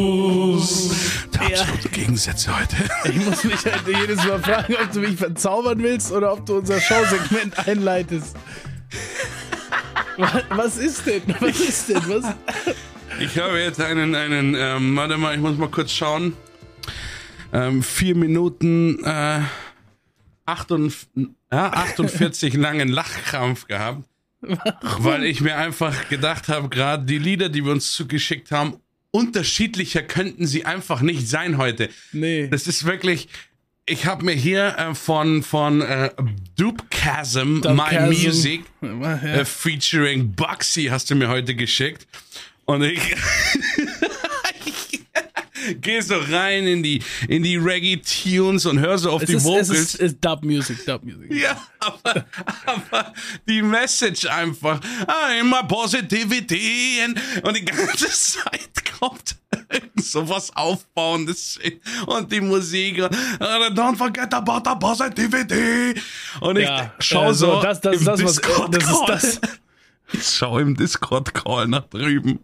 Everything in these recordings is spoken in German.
Hokus. Da Ja. absolute Gegensätze heute. Ich muss mich halt jedes Mal fragen, ob du mich verzaubern willst oder ob du unser Showsegment einleitest. Was, was ist denn? Was ist denn? Was? Ich habe jetzt einen, einen, ähm, warte mal, ich muss mal kurz schauen. Ähm, vier Minuten, äh, 48, ja, 48 langen Lachkrampf gehabt. Weil ich mir einfach gedacht habe, gerade die Lieder, die wir uns zugeschickt haben, unterschiedlicher könnten sie einfach nicht sein heute. Nee. Das ist wirklich. Ich habe mir hier äh, von von äh, Dupchasm, My Dupchasm. Music äh, featuring Bugsy hast du mir heute geschickt und ich gehe so rein in die in die Reggae Tunes und höre so auf Es die ist, Vocals. es ist, ist Dub Music, Dub Music. ja, aber, aber die Message einfach, I'm my positivity and, und die ganze Zeit kommt sowas Aufbauendes und die Musik und don't forget about the positivity und ich Ja, schau äh, so, so, das- das- im das, was- äh, Discord das ist Call. das. Ich schau im Discord Call nach drüben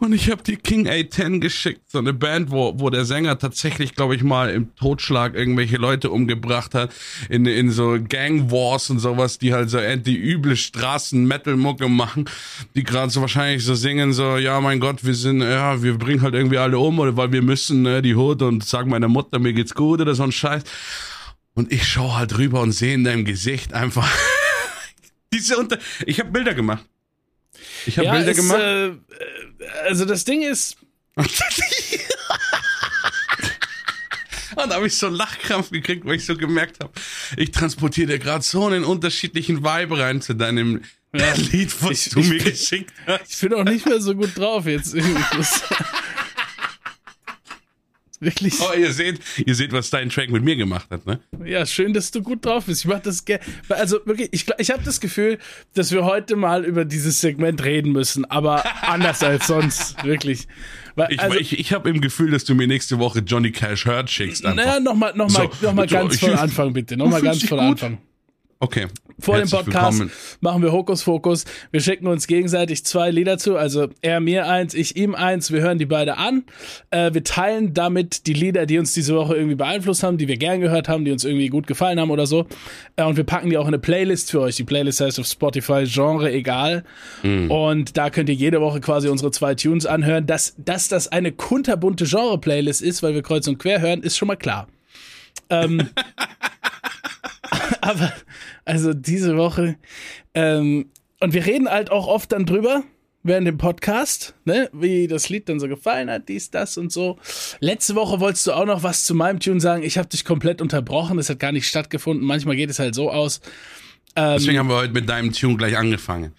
und ich habe die King A10 geschickt, so eine Band, wo, wo der Sänger tatsächlich, glaube ich, mal im Totschlag irgendwelche Leute umgebracht hat, in, in so Gang Wars und sowas, die halt so die üble Straßen-Metal-Mucke machen, die gerade so wahrscheinlich so singen, so, ja, mein Gott, wir sind, ja, wir bringen halt irgendwie alle um, oder weil wir müssen, ne, die Hut und sagen meiner Mutter, mir geht's gut oder so ein Scheiß. Und ich schau halt rüber und sehe in deinem Gesicht einfach diese Unter... Ich habe Bilder gemacht. Ich habe Ja, Bilder es, gemacht. Äh, also das Ding ist, Und da habe ich so einen Lachkrampf gekriegt, weil ich so gemerkt habe, ich transportiere dir gerade so einen unterschiedlichen Vibe rein zu deinem Ja. Lied, was Ich- du ich mir bin- geschickt hast. ich bin auch nicht mehr so gut drauf jetzt. Wirklich. Oh, ihr seht, ihr seht, was dein Track mit mir gemacht hat, ne? Ja, schön, dass du gut drauf bist. Ich mach das gerne. Also wirklich, ich, ich habe das Gefühl, dass wir heute mal über dieses Segment reden müssen, aber anders als sonst, wirklich. Weil, Ich, also, ich, ich habe im Gefühl, dass du mir nächste Woche Johnny Cash Hurt schickst. Einfach. naja, nochmal noch mal, So, noch mal ganz von Anfang, bitte. Nochmal ganz von? Anfang. Okay. Vor dem Herzlich Podcast willkommen. machen wir Hokusfokus. Wir schicken uns gegenseitig zwei Lieder zu. Also er mir eins, ich ihm eins. Wir hören die beide an. Äh, wir teilen damit die Lieder, die uns diese Woche irgendwie beeinflusst haben, die wir gern gehört haben, die uns irgendwie gut gefallen haben oder so. Äh, und wir packen die auch in eine Playlist für euch. Die Playlist heißt auf Spotify Genre egal. Und da könnt ihr jede Woche quasi unsere zwei Tunes anhören. Dass, dass das eine kunterbunte Genre-Playlist ist, weil wir kreuz und quer hören, ist schon mal klar. Ähm, aber also diese Woche ähm, und wir reden halt auch oft dann drüber während dem Podcast, ne, wie das Lied dann so gefallen hat, dies, das und so. Letzte Woche wolltest du auch noch was zu meinem Tune sagen. Ich habe dich komplett unterbrochen. Das hat gar nicht stattgefunden. Manchmal geht es halt so aus. Deswegen haben wir heute mit deinem Tune gleich angefangen.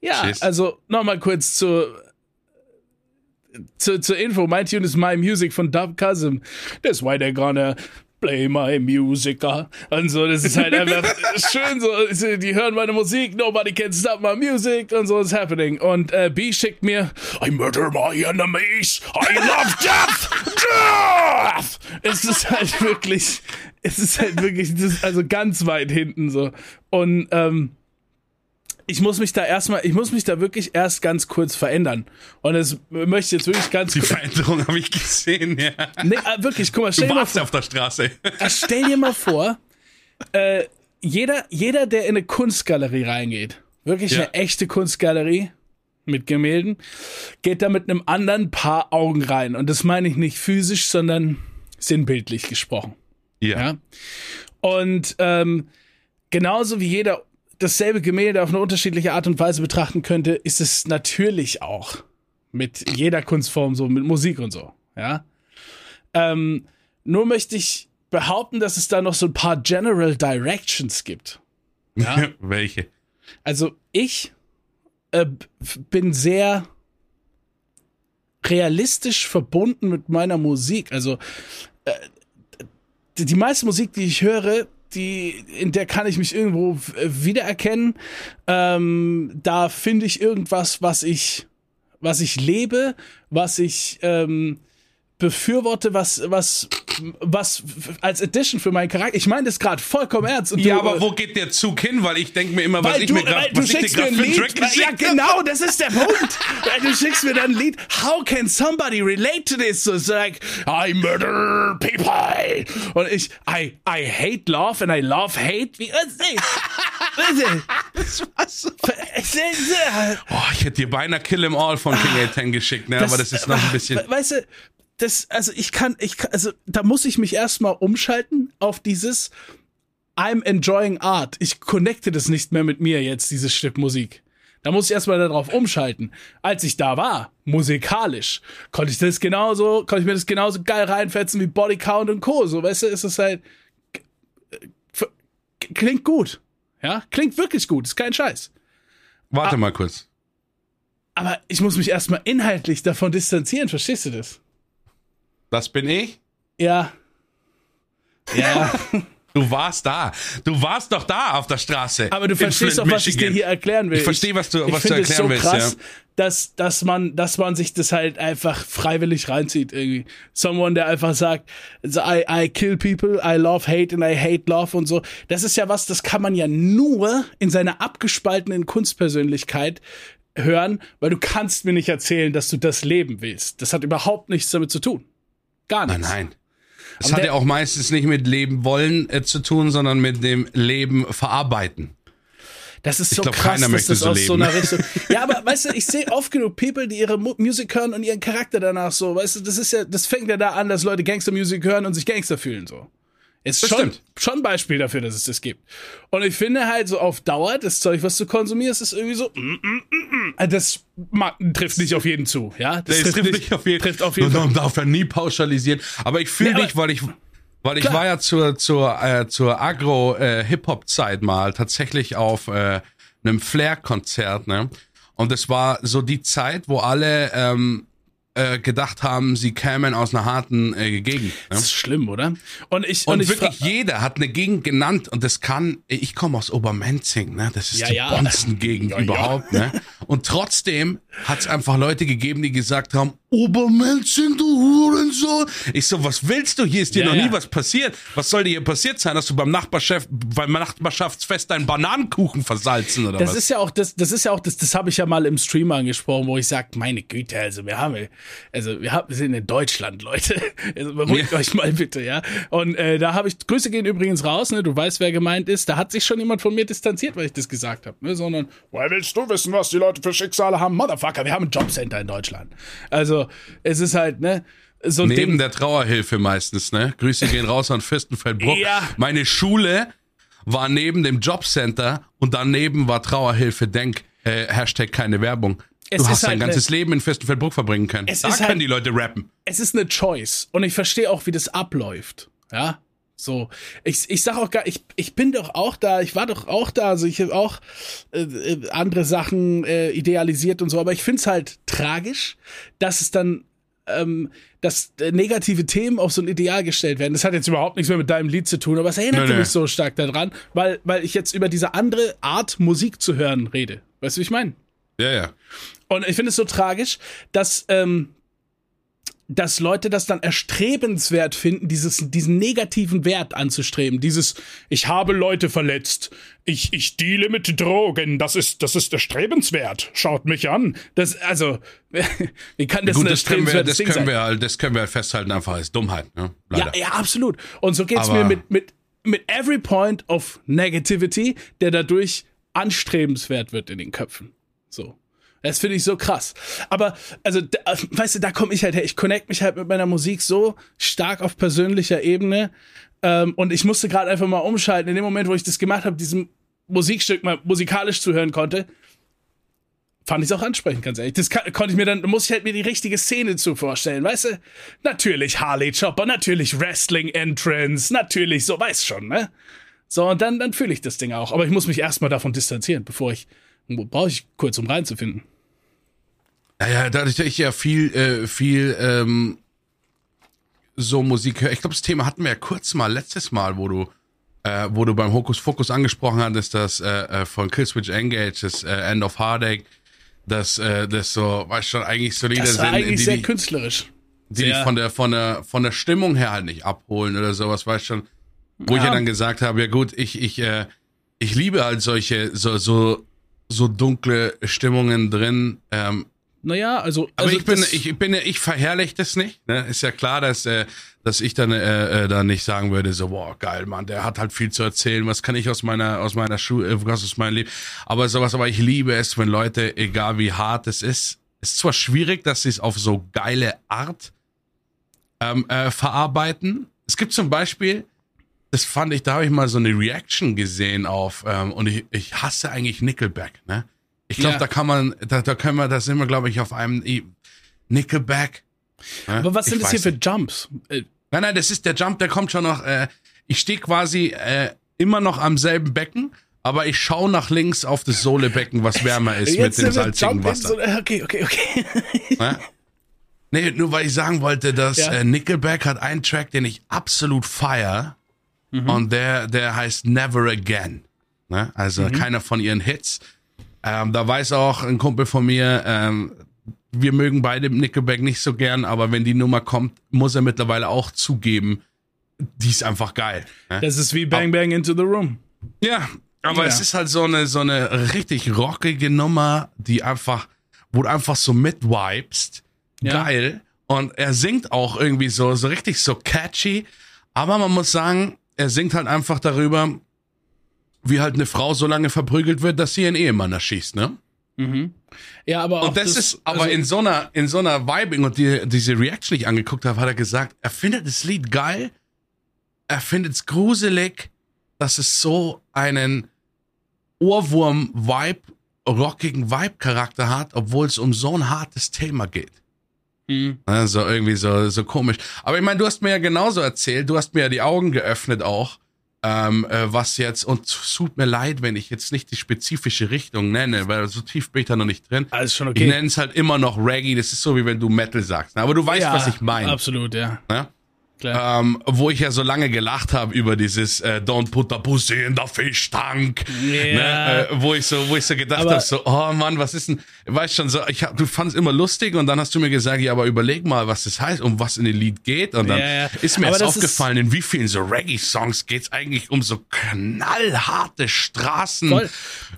Ja, Tschüss. also nochmal kurz zu, zu, zur Info. Mein Tune ist My Music von Dub Cousin. That's why they're gonna play my music. ah. Und so, das ist halt einfach schön so. Die hören meine Musik, nobody can stop my music und so is happening. Und äh, B schickt mir, I murder my enemies, I love death, death. Es ist halt wirklich, es ist halt wirklich, das ist also ganz weit hinten so. Und ähm, ich muss mich da erstmal, ich muss mich da wirklich erst ganz kurz verändern. Und das möchte ich jetzt wirklich ganz Die. Veränderung habe ich gesehen, ja. Nee, äh, wirklich, guck mal, Du stell dir mal warst vor, auf der Straße. äh, stell dir mal vor, äh, jeder, jeder, der in eine Kunstgalerie reingeht, wirklich Ja. eine echte Kunstgalerie mit Gemälden, geht da mit einem anderen Paar Augen rein. Und das meine ich nicht physisch, sondern sinnbildlich gesprochen. Ja. Und ähm, genauso wie jeder dasselbe Gemälde auf eine unterschiedliche Art und Weise betrachten könnte, ist es natürlich auch mit jeder Kunstform so, mit Musik und so. Ja. Ähm, nur möchte ich behaupten, dass es da noch so ein paar General Directions gibt. Ja. Welche? Also ich äh, bin sehr realistisch verbunden mit meiner Musik. Also äh, die meiste Musik, die ich höre, die, in der kann ich mich irgendwo w- wiedererkennen. Ähm, da finde ich irgendwas, was ich, was ich lebe, was ich ähm, befürworte was, was, was als Addition für meinen Charakter. Ich meine das gerade vollkommen ernst. Ja, du, aber äh, wo geht der Zug hin? Weil ich denke mir immer, was ich du, mir gerade du was dir schickst mir ein Lied. Track Ja, genau, das ist der Punkt. Weil du schickst mir dann ein Lied. How can somebody relate to this? So it's like, I murder people. Und ich, I, I hate love and I love hate. Wie, was ist Das war so- Oh, ich hätte dir beinahe Kill 'em All von King A10 geschickt, ne? aber das ist noch ein bisschen. We- Weißt du, das, also ich kann, ich kann, also da muss ich mich erstmal umschalten auf dieses I'm enjoying art. Ich connecte das nicht mehr mit mir jetzt, dieses Stück Musik. Da muss ich erstmal darauf umschalten. Als ich da war, musikalisch, konnte ich das genauso, konnte ich mir das genauso geil reinfetzen wie Body Count und Co. So, weißt du, ist es halt, f- klingt gut. Ja, klingt wirklich gut, ist kein Scheiß. Warte mal kurz. Aber ich muss mich erstmal inhaltlich davon distanzieren, verstehst du das? Das bin ich. Ja. Ja. Du warst da. Du warst doch da auf der Straße. Aber du verstehst Flint, auch, was ich dir hier erklären will. Ich verstehe, was du- ich was du finde es erklären willst, so krass, ja. dass, dass, man, dass man sich das halt einfach freiwillig reinzieht irgendwie. Someone, der einfach sagt, so, I, I kill people, I love hate and I hate love und so. Das ist ja was, das kann man ja nur in seiner abgespaltenen Kunstpersönlichkeit hören, weil du kannst mir nicht erzählen, dass du das leben willst. Das hat überhaupt nichts damit zu tun. Gar nichts. Nein, nein. Es hat der- ja auch meistens nicht mit Leben wollen äh, zu tun, sondern mit dem Leben verarbeiten. Das ist so glaub, krass, keiner dass möchte das so aus so leben. einer Richtung. Ja, aber weißt du, ich sehe oft genug People, die ihre Mu Musik hören und ihren Charakter danach so, weißt du, das ist ja, das fängt ja da an, dass Leute Gangstermusik hören und sich Gangster fühlen so. Ist schon, schon ein Beispiel dafür, dass es das gibt. Und ich finde halt so auf Dauer, das Zeug, was du konsumierst, ist irgendwie so, mm, mm, mm, mm. das ma- trifft nicht auf jeden zu, ja? Das trifft, nicht auf jeden, trifft auf jeden Man Fall. darf ja nie pauschalisieren. Aber ich fühle Nee, dich, weil ich, weil ich Klar. war ja zur, zur, äh, zur Agro-Hip-Hop-Zeit mal tatsächlich auf äh, einem Flair-Konzert, ne? Und es war so die Zeit, wo alle ähm, äh, gedacht haben, sie kämen aus einer harten äh, Gegend. Ne? Das ist schlimm, oder? Und ich, Und, und, ich wirklich jeder hat eine Gegend genannt und das kann, ich komme aus Obermenzing, ne? Das ist Ja, die ja. Bonzen-Gegend Ja, überhaupt, ne? Und trotzdem hat es einfach Leute gegeben, die gesagt haben, Obermenzing, du Hurensohn. Ich so, was willst du? Hier ist dir noch nie was passiert. Was soll dir hier passiert sein? Hast du beim Nachbarschaft, beim Nachbarschaftsfest deinen Bananenkuchen versalzen oder Das was? ist ja auch das, das ist ja auch das, das habe ich ja mal im Stream angesprochen, wo ich sag, meine Güte, also wir haben, also wir haben, wir sind in Deutschland, Leute. Also beruhigt Ja. euch mal bitte, ja. Und äh, da habe ich, Grüße gehen übrigens raus, ne? Du weißt, wer gemeint ist. Da hat sich schon jemand von mir distanziert, weil ich das gesagt habe, ne? Sondern, woher willst du wissen, was die Leute für Schicksale haben? Motherfucker, wir haben ein Jobcenter in Deutschland. Also es ist halt, ne? So ein Neben Ding. der Trauerhilfe meistens, ne? Grüße gehen raus an Fürstenfeldbruck. Ja. Meine Schule war neben dem Jobcenter und daneben war Trauerhilfe Denk. Äh, Hashtag keine Werbung. Es du hast dein halt ganzes Leben in Fürstenfeldbruck verbringen können. Es da ist können halt- die Leute rappen. es ist eine Choice und ich verstehe auch, wie das abläuft. Ja, so. Ich, ich sag auch gar, ich, ich bin doch auch da, ich war doch auch da, also ich habe auch äh, äh, andere Sachen äh, idealisiert und so, aber ich find's halt tragisch, dass es dann ähm, dass äh, negative Themen auf so ein Ideal gestellt werden. Das hat jetzt überhaupt nichts mehr mit deinem Lied zu tun, aber es erinnert Nee, nee. mich so stark daran, weil, weil ich jetzt über diese andere Art, Musik zu hören, rede. Weißt du, wie ich meine? Ja, ja. Und ich finde es so tragisch, dass, ähm, dass Leute das dann erstrebenswert finden, dieses, diesen negativen Wert anzustreben. Dieses, ich habe Leute verletzt, ich, ich deale mit Drogen, das ist, das ist erstrebenswert. Schaut mich an. Das, also, wie kann das Gut, ein das können, wir, das, Ding können sein? wir halt, das können wir halt festhalten, einfach als Dummheit. Ne? Ja, ja, absolut. Und so geht's Aber- mir mit, mit, mit every point of negativity, der dadurch anstrebenswert wird in den Köpfen. So. Das finde ich so krass. Aber, also, da, weißt du, da komme ich halt her. Ich connect mich halt mit meiner Musik so stark auf persönlicher Ebene. Ähm, und ich musste gerade einfach mal umschalten. In dem Moment, wo ich das gemacht habe, diesem Musikstück mal musikalisch zuhören konnte, fand ich es auch ansprechend, ganz ehrlich. Das kann, konnte ich mir dann, da muss ich halt mir die richtige Szene zu vorstellen, weißt du? Natürlich Harley Chopper, natürlich Wrestling Entrance, natürlich, so, weißt schon, ne? So, und dann, dann fühle ich das Ding auch. Aber ich muss mich erstmal davon distanzieren, bevor ich, brauche ich kurz, um reinzufinden. Ja, ja, dadurch, dass ich ja viel, äh, viel ähm, so Musik höre. Ich glaube, das Thema hatten wir ja kurz mal letztes Mal, wo du, äh, wo du beim Hokus Pokus angesprochen hattest, das äh, äh, von Killswitch Engage, das äh, End of Heartache, dass äh, das so, weißt schon, eigentlich so Lieder Das war sind, eigentlich die, sehr die, künstlerisch. die dich von der, von der, von der Stimmung her halt nicht abholen oder sowas, weißt schon. Wo ich ja dann gesagt habe, ja gut, ich, ich, äh, ich liebe halt solche, so, so, so dunkle Stimmungen drin. Ähm, naja, also. aber also ich bin, ich bin, ich verherrliche das nicht. Ne? Ist ja klar, dass, äh, dass ich dann, äh, äh, dann nicht sagen würde, so, boah, geil, Mann, der hat halt viel zu erzählen. Was kann ich aus meiner, aus meiner Schule, äh, was aus meinem Leben? Aber sowas, aber ich liebe es, wenn Leute, egal wie hart es ist, ist zwar schwierig, dass sie es auf so geile Art ähm, äh, verarbeiten. Es gibt zum Beispiel, das fand ich, da habe ich mal so eine Reaction gesehen auf, ähm, und ich, ich hasse eigentlich Nickelback, ne? Ich glaube, Ja. da kann man, da, da können wir, da sind wir, glaube ich, auf einem Nickelback. ne? aber was sind das hier für. Jumps? Äh, Nein, nein, das ist der Jump, der kommt schon noch. Äh, ich stehe quasi äh, immer noch am selben Becken, aber ich schaue nach links auf das Sohlebecken, was wärmer ist mit jetzt dem sind wir salzigen Jump Wasser. so, okay, okay, okay. Ne? Nee, nur weil ich sagen wollte, dass Ja. äh, Nickelback hat einen Track, den ich absolut feier Mhm. und der, der heißt Never Again. Ne? Also Mhm. keiner von ihren Hits. Ähm, da weiß auch ein Kumpel von mir, ähm, wir mögen beide Nickelback nicht so gern, aber wenn die Nummer kommt, muss er mittlerweile auch zugeben, die ist einfach geil. Ne? Das ist wie Bang Bang Into the Room. Ja, aber Ja. es ist halt so eine, so eine richtig rockige Nummer, die einfach, wo du einfach so mitwipest. Ja. Geil. Und er singt auch irgendwie so, so richtig so catchy. Aber man muss sagen, er singt halt einfach darüber, wie halt eine Frau so lange verprügelt wird, dass sie ihren Ehemann erschießt, ne? Ja, aber auch Und das, ist aber also, in so einer, in so einer Vibing und die, diese Reaction, die ich angeguckt habe, hat er gesagt, er findet das Lied geil, er findet es gruselig, dass es so einen Ohrwurm-Vibe, rockigen Vibe-Charakter hat, obwohl es um so ein hartes Thema geht. Mhm. Also irgendwie so, so komisch. Aber ich meine, du hast mir ja genauso erzählt, du hast mir ja die Augen geöffnet auch, ähm, äh, was jetzt, und es tut mir leid, wenn ich jetzt nicht die spezifische Richtung nenne, weil so tief bin ich da noch nicht drin. Alles schon Ich okay. nenne es halt immer noch Reggae, das ist so wie wenn du Metal sagst. ne? Aber du weißt, ja, was ich meine. Absolut, ja. Ne? Ähm, wo ich ja so lange gelacht habe über dieses äh, Don't put the pussy in the fish tank. Ja. Ne? Äh, wo ich so, wo ich so gedacht habe, so, oh Mann, was ist denn, weißt schon so, ich hab, du fandst immer lustig und dann hast du mir gesagt, ja, aber überleg mal, was das heißt, um was in dem Lied geht. Und dann ja. ist mir Aber erst aufgefallen, in wie vielen so Reggae-Songs geht's eigentlich um so knallharte Straßen, Voll.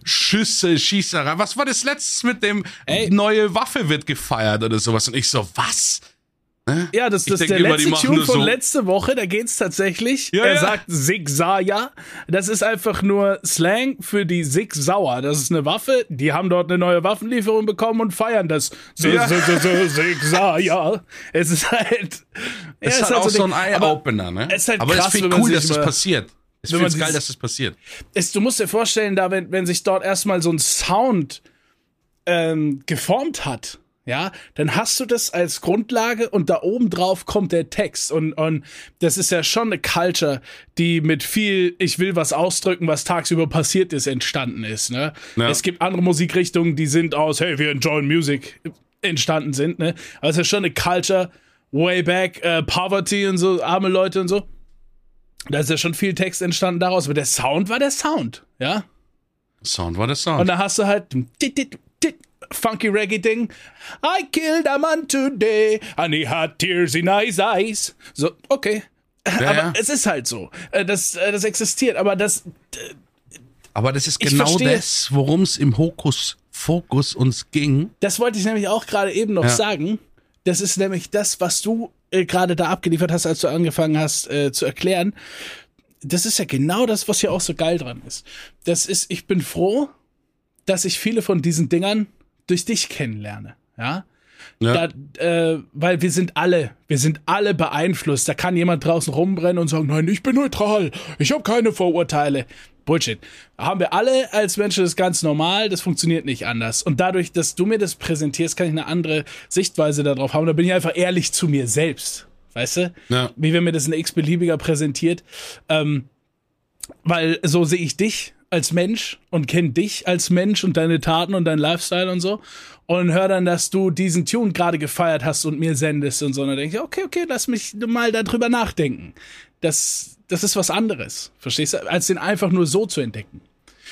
Schüsse, Schießerei. Was war das letztes mit dem Ey. neue Waffe wird gefeiert oder sowas? Und ich so, was? Ja, das, Ich das ist der letzte Tune von so- letzte Woche, da geht's tatsächlich. Ja, er ja. sagt Sig Saya. Das ist einfach nur Slang für die Sig Sauer. Das ist eine Waffe. Die haben dort eine neue Waffenlieferung bekommen und feiern das. So, Ja. so, so, so. Es ist halt. Es ist halt auch so ein Ding. Aber Eye-Opener, ne? es ist halt Aber krass, es ist viel man cool, dass das mal- passiert. Ich finde es geil, dass das passiert. es, du musst dir vorstellen, da, wenn, wenn sich dort erstmal so ein Sound ähm, geformt hat, ja, dann hast du das als Grundlage und da oben drauf kommt der Text. Und, und das ist ja schon eine Culture, die mit viel, ich will was ausdrücken, was tagsüber passiert ist, entstanden ist. Ne? Ja. Es gibt andere Musikrichtungen, die sind aus, hey, wir enjoyen Music entstanden sind. Ne? Aber es ist schon eine Culture, way back, äh, Poverty und so, arme Leute und so. Da ist ja schon viel Text entstanden daraus, aber der Sound war der Sound, ja. Sound war der Und Sound. da hast du halt funky Reggae Ding. I killed a man today and he had tears in his eyes. So, okay. Ja, aber ja. es ist halt so. Äh, Das, äh, das existiert, aber das, Aber das ist genau das, worum es im Hokus Fokus uns ging. das wollte ich nämlich auch gerade eben noch Ja. sagen. Das ist nämlich das, was du äh, gerade da abgeliefert hast, als du angefangen hast äh, zu erklären. Das ist ja genau das, was hier auch so geil dran ist. Das ist, ich bin froh, dass ich viele von diesen Dingern durch dich kennenlerne. Ja. Ja. Da, äh, weil wir sind alle, wir sind alle beeinflusst. Da kann jemand draußen rumbrennen und sagen, nein, ich bin neutral, ich habe keine Vorurteile. Bullshit. Haben wir alle als Menschen das ganz normal, das funktioniert nicht anders. Und dadurch, dass du mir das präsentierst, kann ich eine andere Sichtweise darauf haben. Da bin ich einfach ehrlich zu mir selbst. Weißt du? Ja. Wie wenn mir das ein x-beliebiger präsentiert. Ähm, weil so sehe ich dich als Mensch und kenne dich als Mensch und deine Taten und dein Lifestyle und so. Und höre dann, dass du diesen Tune gerade gefeiert hast und mir sendest und so. Und dann denke ich, okay, okay, lass mich mal darüber nachdenken. Das, das ist was anderes, verstehst du? Als den einfach nur so zu entdecken.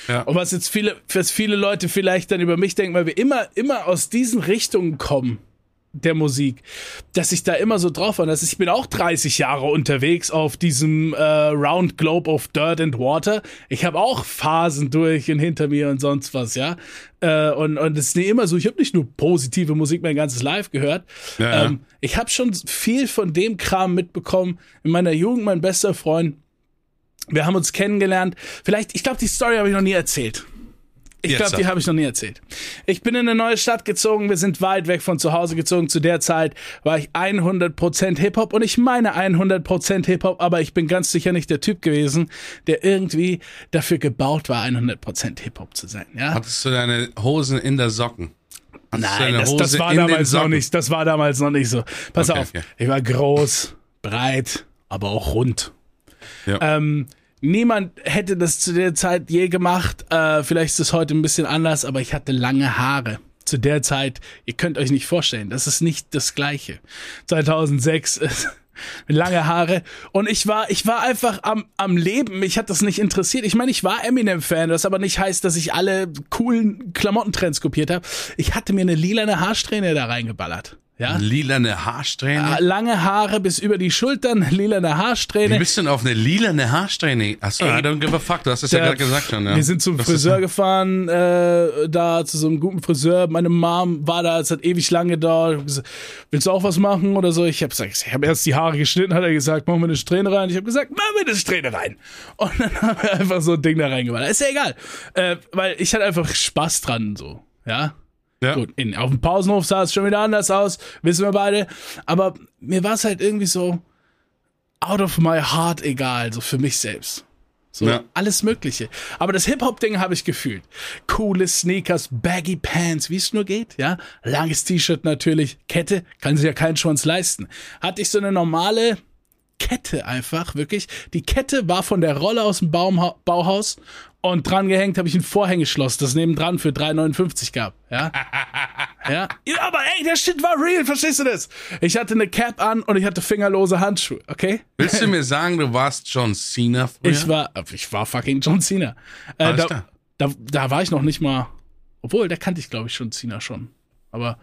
Ja. Und was jetzt viele, was viele Leute vielleicht dann über mich denken, weil wir immer, immer aus diesen Richtungen kommen, der Musik, dass ich da immer so drauf war. Dass ich bin auch 30 Jahre unterwegs auf diesem äh, Round Globe of Dirt and Water. Ich habe auch Phasen durch und hinter mir und sonst was, ja. Äh, und und es ist nicht immer so. Ich habe nicht nur positive Musik mein ganzes Live gehört. Ja. Ähm, ich habe schon viel von dem Kram mitbekommen. In meiner Jugend mein bester Freund. Wir haben uns kennengelernt. Vielleicht, ich glaube, die Story habe ich noch nie erzählt. Ich glaube, die habe ich noch nie erzählt. Ich bin in eine neue Stadt gezogen, wir sind weit weg von zu Hause gezogen. Zu der Zeit war ich 100% Hip-Hop und ich meine 100% Hip-Hop, aber ich bin ganz sicher nicht der Typ gewesen, der irgendwie dafür gebaut war, 100% Hip-Hop zu sein. Ja? Hattest du deine Hosen in der Socken? Hattest Nein, das, das war damals noch nicht. Das war damals noch nicht so. Pass Okay, auf, okay. ich war groß, breit, aber auch rund. Ja. Ähm, niemand hätte das zu der Zeit je gemacht. Äh, vielleicht ist es heute ein bisschen anders, aber ich hatte lange Haare. Zu der Zeit, ihr könnt euch nicht vorstellen, das ist nicht das Gleiche. 2006 ist lange Haare und ich war ich war einfach am am Leben mich hat das nicht interessiert ich meine ich war Eminem Fan das aber nicht heißt dass ich alle coolen Klamottentrends kopiert habe ich hatte mir eine lilane Haarsträhne da reingeballert ja Lilane Haarsträhne? lange Haare bis über die Schultern lilane Wie Haarsträhne bist du denn auf eine lilane Haarsträhne? Achso, I don't give a fuck. Du hast es ja gerade gesagt schon. Ja. Wir sind zum Das Friseur gefahren, äh, da zu so einem guten Friseur. Meine Mom war da, es hat ewig lange gedauert. Gesagt, Willst du auch was machen oder so? Ich habe gesagt, ich habe erst die Haare geschnitten, hat er gesagt, machen wir eine Strähne rein. Ich habe gesagt, machen wir eine Strähne rein. Und dann haben wir einfach so ein Ding da reingeballt. Ist ja egal, äh, weil ich hatte einfach Spaß dran, so, ja. Ja. Gut, in, auf dem Pausenhof sah es schon wieder anders aus, wissen wir beide. Aber mir war es halt irgendwie so out of my heart egal, so für mich selbst. So, Ja. alles Mögliche. Aber das Hip-Hop-Ding habe ich gefühlt. Coole Sneakers, baggy Pants, wie es nur geht, ja. Langes T-Shirt natürlich, Kette, kann sich ja kein Schwanz leisten. Hatte ich so eine normale Kette einfach, wirklich. Die Kette war von der Rolle aus dem Baumha Bauhaus und dran gehängt habe ich ein Vorhängeschloss, das nebendran für 3,59 gab, ja. ja. Ja, aber ey, der Shit war real, verstehst du das? Ich hatte eine Cap an und ich hatte fingerlose Handschuhe, okay? Willst du mir sagen, du warst John Cena früher? Ich war, ich war fucking John Cena. Äh, da, da, da war ich noch nicht mal, obwohl, da kannte ich glaube ich schon Cena schon. Aber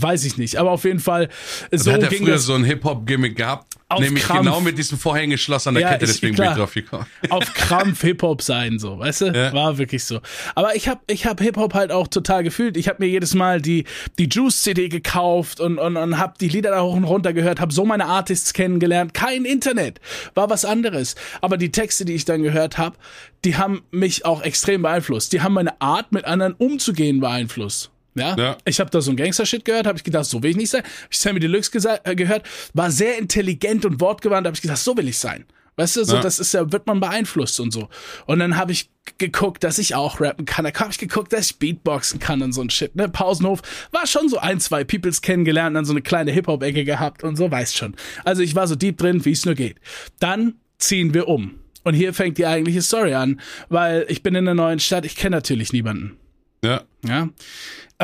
weiß ich nicht. Aber auf jeden Fall, so da hat er ging früher so ein Hip-Hop-Gimmick gehabt. Auf nämlich Krampf. genau mit diesem Vorhängeschloss an der Ja, Kette, ich- deswegen klar. bin ich drauf gekommen. auf Krampf Hip-Hop sein, so, weißt du? Ja. War wirklich so. Aber ich habe ich hab Hip-Hop halt auch total gefühlt. Ich habe mir jedes Mal die, die Juice-CD gekauft und, und, und habe die Lieder da hoch und runter gehört, habe so meine Artists kennengelernt. Kein Internet, war was anderes. Aber die Texte, die ich dann gehört habe, die haben mich auch extrem beeinflusst. Die haben meine Art, mit anderen umzugehen, beeinflusst. Ja, Ja. ich habe da so ein Gangster-Shit gehört, habe ich gedacht, so will ich nicht sein. Hab ich Sammy Deluxe äh, gehört, war sehr intelligent und wortgewandt, habe ich gedacht, so will ich sein. Weißt du, so, Ja. das ist ja, wird man beeinflusst und so. Und dann habe ich geguckt, dass ich auch rappen kann. Da habe ich geguckt, dass ich Beatboxen kann und so ein Shit. Ne? Pausenhof war schon so ein, zwei Peoples kennengelernt, dann so eine kleine Hip-Hop-Ecke gehabt und so, weißt schon. Also ich war so deep drin, wie es nur geht. Dann ziehen wir um. Und hier fängt die eigentliche Story an, weil ich bin in einer neuen Stadt, ich kenne natürlich niemanden. Ja. Ja.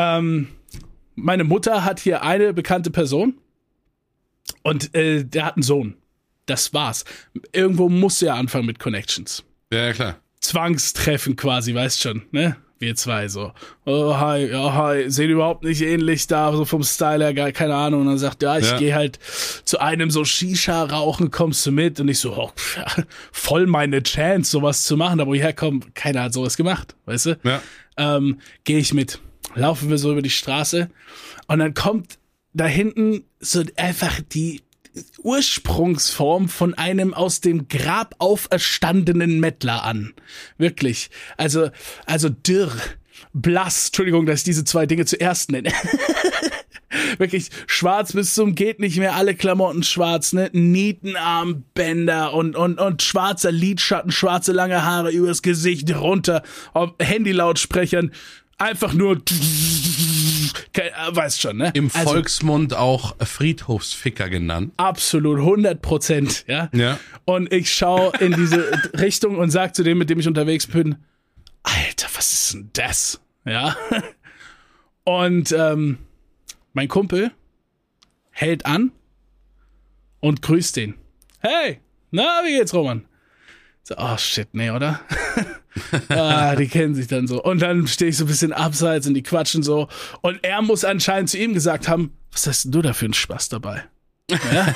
Ähm, meine Mutter hat hier eine bekannte Person und äh, der hat einen Sohn. Das war's. Irgendwo musste er anfangen mit Connections. ja, ja, klar. Zwangstreffen quasi, weißt schon, ne? Wir zwei so. Oh, hi, ja, hi, sehen überhaupt nicht ähnlich da, so vom Style her, gar keine Ahnung. Und dann sagt, ja, ich Ja. gehe halt zu einem so Shisha rauchen, kommst du mit? Und ich so, oh, voll meine Chance, sowas zu machen. Aber woher kommt, keiner hat sowas gemacht, weißt du? Ja. ähm, gehe ich mit. Laufen wir so über die Straße und dann kommt da hinten so einfach die Ursprungsform von einem aus dem Grab auferstandenen Mettler an. Wirklich. Also, also dürr, blass, Entschuldigung, dass ich diese zwei Dinge zuerst nenne. Wirklich schwarz bis zum geht nicht mehr, alle Klamotten schwarz, ne? Nietenarmbänder und, und, und schwarzer Lidschatten, schwarze lange Haare übers Gesicht runter, auf Handylautsprechern, einfach nur, äh, weißt schon, ne? Im Also, Volksmund auch Friedhofsficker genannt. Absolut, 100 Prozent, ja? Ja. Und ich schaue in diese Richtung und sag zu dem, mit dem ich unterwegs bin, Alter, was ist denn das? Ja. Und ähm, mein Kumpel hält an und grüßt den. Hey, na, wie geht's, Roman? So, oh shit, nee, oder? ah, die kennen sich dann so. Und dann stehe ich so ein bisschen abseits und die quatschen so. Und er muss anscheinend zu ihm gesagt haben, was hast denn du da für einen Spaß dabei? Ja?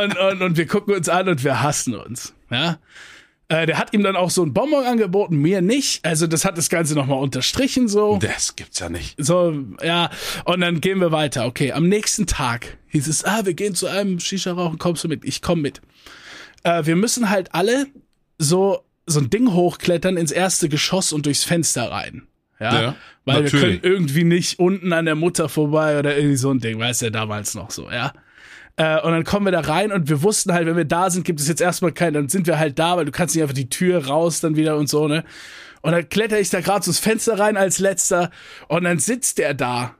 und, und, und wir gucken uns an und wir hassen uns. Ja? Äh, der hat ihm dann auch so ein Bonbon angeboten, mir nicht. Also das hat das Ganze nochmal unterstrichen so. Das gibt's ja nicht. So, ja. Und dann gehen wir weiter. Okay, am nächsten Tag hieß es, ah, wir gehen zu einem Shisha-Rauchen, kommst du mit? Ich komm mit. Äh, wir müssen halt alle so, so ein Ding hochklettern ins erste Geschoss und durchs Fenster rein. Ja, Ja, weil wir natürlich. können irgendwie nicht unten an der Mutter vorbei oder irgendwie so ein Ding, weißt du, damals noch so, ja. Äh, und dann kommen wir da rein und wir wussten halt, wenn wir da sind, gibt es jetzt erstmal keinen, dann sind wir halt da, weil du kannst nicht einfach die Tür raus dann wieder und so, ne? Und dann kletter ich da gerade so das Fenster rein als letzter und dann sitzt der da.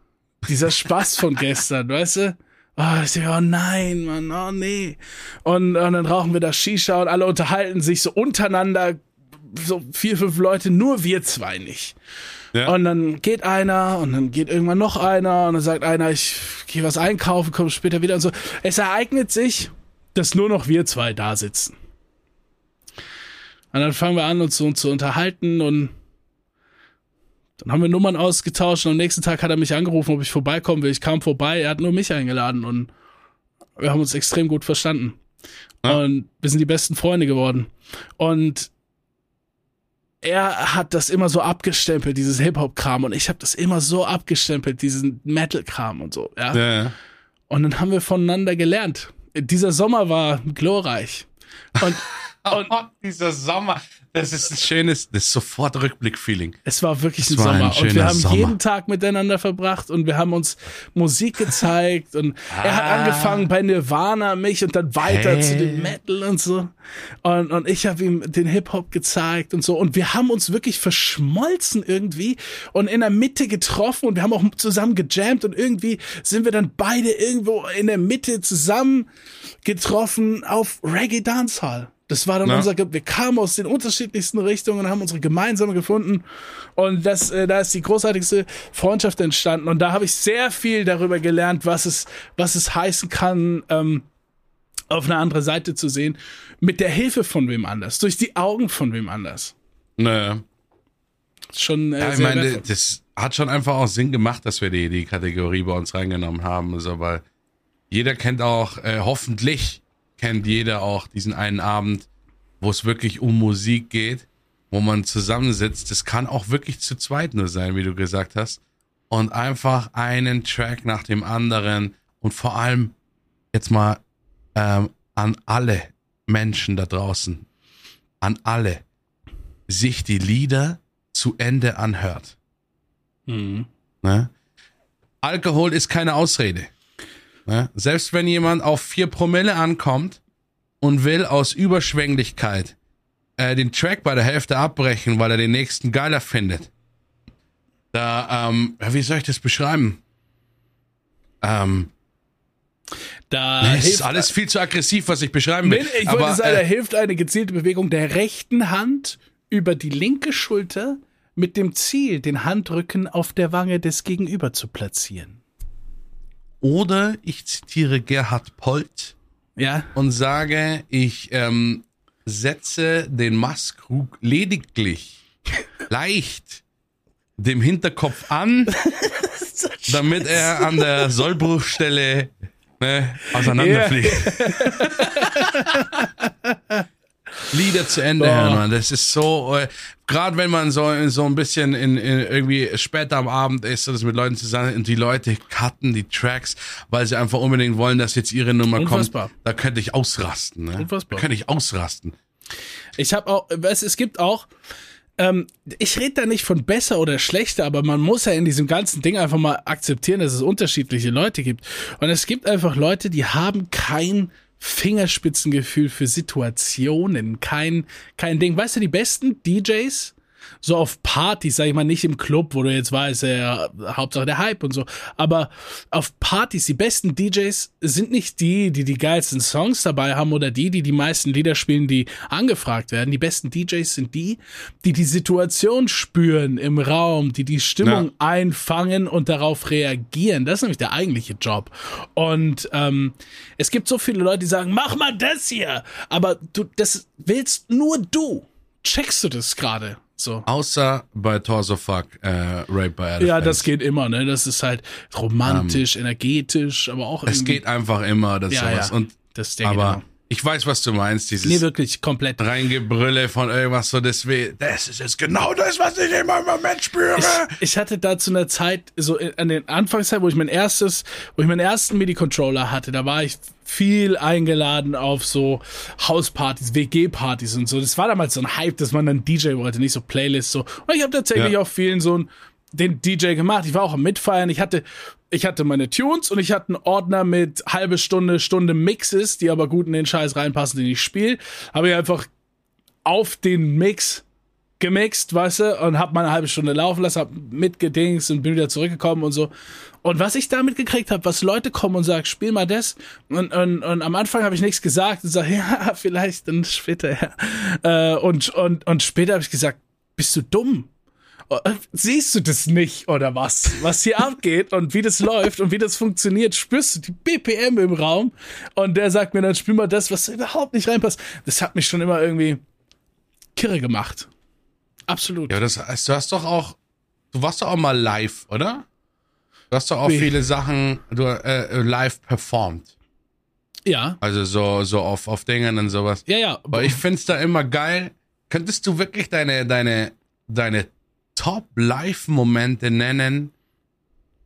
Dieser Spaß von gestern, weißt du? Oh, ich denke, oh nein, Mann, oh nee. Und, und dann rauchen wir da Shisha und alle unterhalten sich so untereinander, so vier, fünf Leute, nur wir zwei nicht. Ja. Und dann geht einer und dann geht irgendwann noch einer und dann sagt einer, ich gehe was einkaufen, komme später wieder und so. Es ereignet sich, dass nur noch wir zwei da sitzen. Und dann fangen wir an, uns so zu unterhalten und dann haben wir Nummern ausgetauscht und am nächsten Tag hat er mich angerufen, ob ich vorbeikommen will. Ich kam vorbei, er hat nur mich eingeladen und wir haben uns extrem gut verstanden. Ja. Und wir sind die besten Freunde geworden. Und er hat das immer so abgestempelt, dieses Hip-Hop-Kram, und ich habe das immer so abgestempelt, diesen Metal-Kram und so, ja? Ja. Und dann haben wir voneinander gelernt. Dieser Sommer war glorreich. Und, und dieser Sommer, das ist ein schönes, das ist sofort Rückblick-Feeling. es war wirklich ein war ein Sommer. und schöner wir haben Sommer. jeden Tag miteinander verbracht und wir haben uns Musik gezeigt und er hat angefangen bei Nirvana mich und dann weiter Hey. zu dem Metal und so. Und, und ich habe ihm den Hip-Hop gezeigt und so. Und wir haben uns wirklich verschmolzen irgendwie und in der Mitte getroffen und wir haben auch zusammen gejammt und irgendwie sind wir dann beide irgendwo in der Mitte zusammen getroffen auf Reggae Dancehall. Das war dann Na? unser, wir kamen aus den unterschiedlichsten Richtungen, haben unsere gemeinsame gefunden und das, äh, da ist die großartigste Freundschaft entstanden und da habe ich sehr viel darüber gelernt, was es, was es heißen kann, ähm, auf eine andere Seite zu sehen, mit der Hilfe von wem anders, durch die Augen von wem anders. Naja. Schon äh, Ja, ich meine, wertvoll. das hat schon einfach auch Sinn gemacht, dass wir die, die Kategorie bei uns reingenommen haben. Also, weil jeder kennt auch, äh, hoffentlich kennt jeder auch diesen einen Abend, wo es wirklich um Musik geht, wo man zusammensitzt. Das kann auch wirklich zu zweit nur sein, wie du gesagt hast. Und einfach einen Track nach dem anderen und vor allem jetzt mal ähm, an alle Menschen da draußen, an alle, sich die Lieder zu Ende anhört. Mhm. Ne? Alkohol ist keine Ausrede. Ne? Selbst wenn jemand auf vier Promille ankommt und will aus Überschwänglichkeit äh, den Track bei der Hälfte abbrechen, weil er den nächsten geiler findet. Da, ähm, wie soll ich das beschreiben? Ähm, Da es ist alles viel zu aggressiv, was ich beschreiben will. Nee, ich wollte aber, sagen, da äh, hilft eine gezielte Bewegung der rechten Hand über die linke Schulter mit dem Ziel, den Handrücken auf der Wange des Gegenüber zu platzieren. Oder ich zitiere Gerhard Polt. Ja, und sage, ich ähm, setze den Maßkrug lediglich leicht dem Hinterkopf an, damit er an der Sollbruchstelle ne, auseinanderfliegt. Lieder zu Ende Boah. hören, man. Das ist so, äh, gerade wenn man so, so ein bisschen in, in irgendwie später am Abend ist, das mit Leuten zusammen und die Leute cutten die Tracks, weil sie einfach unbedingt wollen, dass jetzt ihre Nummer Unfassbar. kommt. Da könnte ich ausrasten. Ne? Unfassbar. Da könnte ich ausrasten. ich habe auch, es, es gibt auch, ähm, ich rede da nicht von besser oder schlechter, aber man muss ja in diesem ganzen Ding einfach mal akzeptieren, dass es unterschiedliche Leute gibt. Und es gibt einfach Leute, die haben kein Fingerspitzengefühl für Situationen, kein, kein Ding. Weißt du, die besten DJs, so auf Partys, sag ich mal, nicht im Club, wo du jetzt weißt, ja, Hauptsache der Hype und so, aber auf Partys, die besten DJs sind nicht die, die die geilsten Songs dabei haben oder die, die die meisten Lieder spielen, die angefragt werden. Die besten DJs sind die, die die Situation spüren im Raum, die die Stimmung Ja. einfangen und darauf reagieren. Das ist nämlich der eigentliche Job. Und ähm, es gibt so viele Leute, die sagen, mach mal das hier. Aber du, das willst nur du. Checkst du das gerade? So. Außer bei Torso Fuck, äh, Rape by Elephants. Ja, das geht immer, ne? Das ist halt romantisch, energetisch, aber auch Es geht einfach immer, das Ja, sowas. ja. Und, das aber geht ich weiß, was du meinst, dieses Nee, wirklich komplett. Reingebrülle von irgendwas so, das, weh, das ist jetzt genau das, was ich immer im Moment spüre. Ich, ich hatte da zu einer Zeit, so in- an den Anfangszeit, wo ich mein erstes, wo ich meinen ersten MIDI-Controller hatte, da war ich viel eingeladen auf so Hauspartys, WG-Partys und so. Das war damals so ein Hype, dass man dann DJ wollte, nicht so Playlists so. Und ich habe tatsächlich Ja. auch vielen so ein, den DJ gemacht. Ich war auch am Mitfeiern. Ich hatte, ich hatte meine Tunes und ich hatte einen Ordner mit halbe Stunde, Stunde Mixes, die aber gut in den Scheiß reinpassen, den ich spiele. Habe ich einfach auf den Mix gemixt, weißt du, und hab mal eine halbe Stunde laufen lassen, hab mitgedingst und bin wieder zurückgekommen und so. Und was ich da mitgekriegt habe, was Leute kommen und sagen, spiel mal das. Und, und, und am Anfang habe ich nichts gesagt und sag, ja, vielleicht dann später, ja. Äh, und, und, und später habe ich gesagt, bist du dumm? Äh, Siehst du das nicht oder was? Was hier abgeht und wie das läuft und wie das funktioniert? Spürst du die BPM im Raum? Und der sagt mir dann, spiel mal das, was überhaupt nicht reinpasst. Das hat mich schon immer irgendwie kirre gemacht. Absolut. Ja, das heißt, du hast doch auch, du warst doch auch mal live, oder? Du hast doch auch Wie? viele Sachen du, äh, live performt. Ja, Also so, so auf, auf Dingen und sowas. ja, ja. Aber ich find's da immer geil. Könntest du wirklich deine, deine, deine Top-Live-Momente nennen,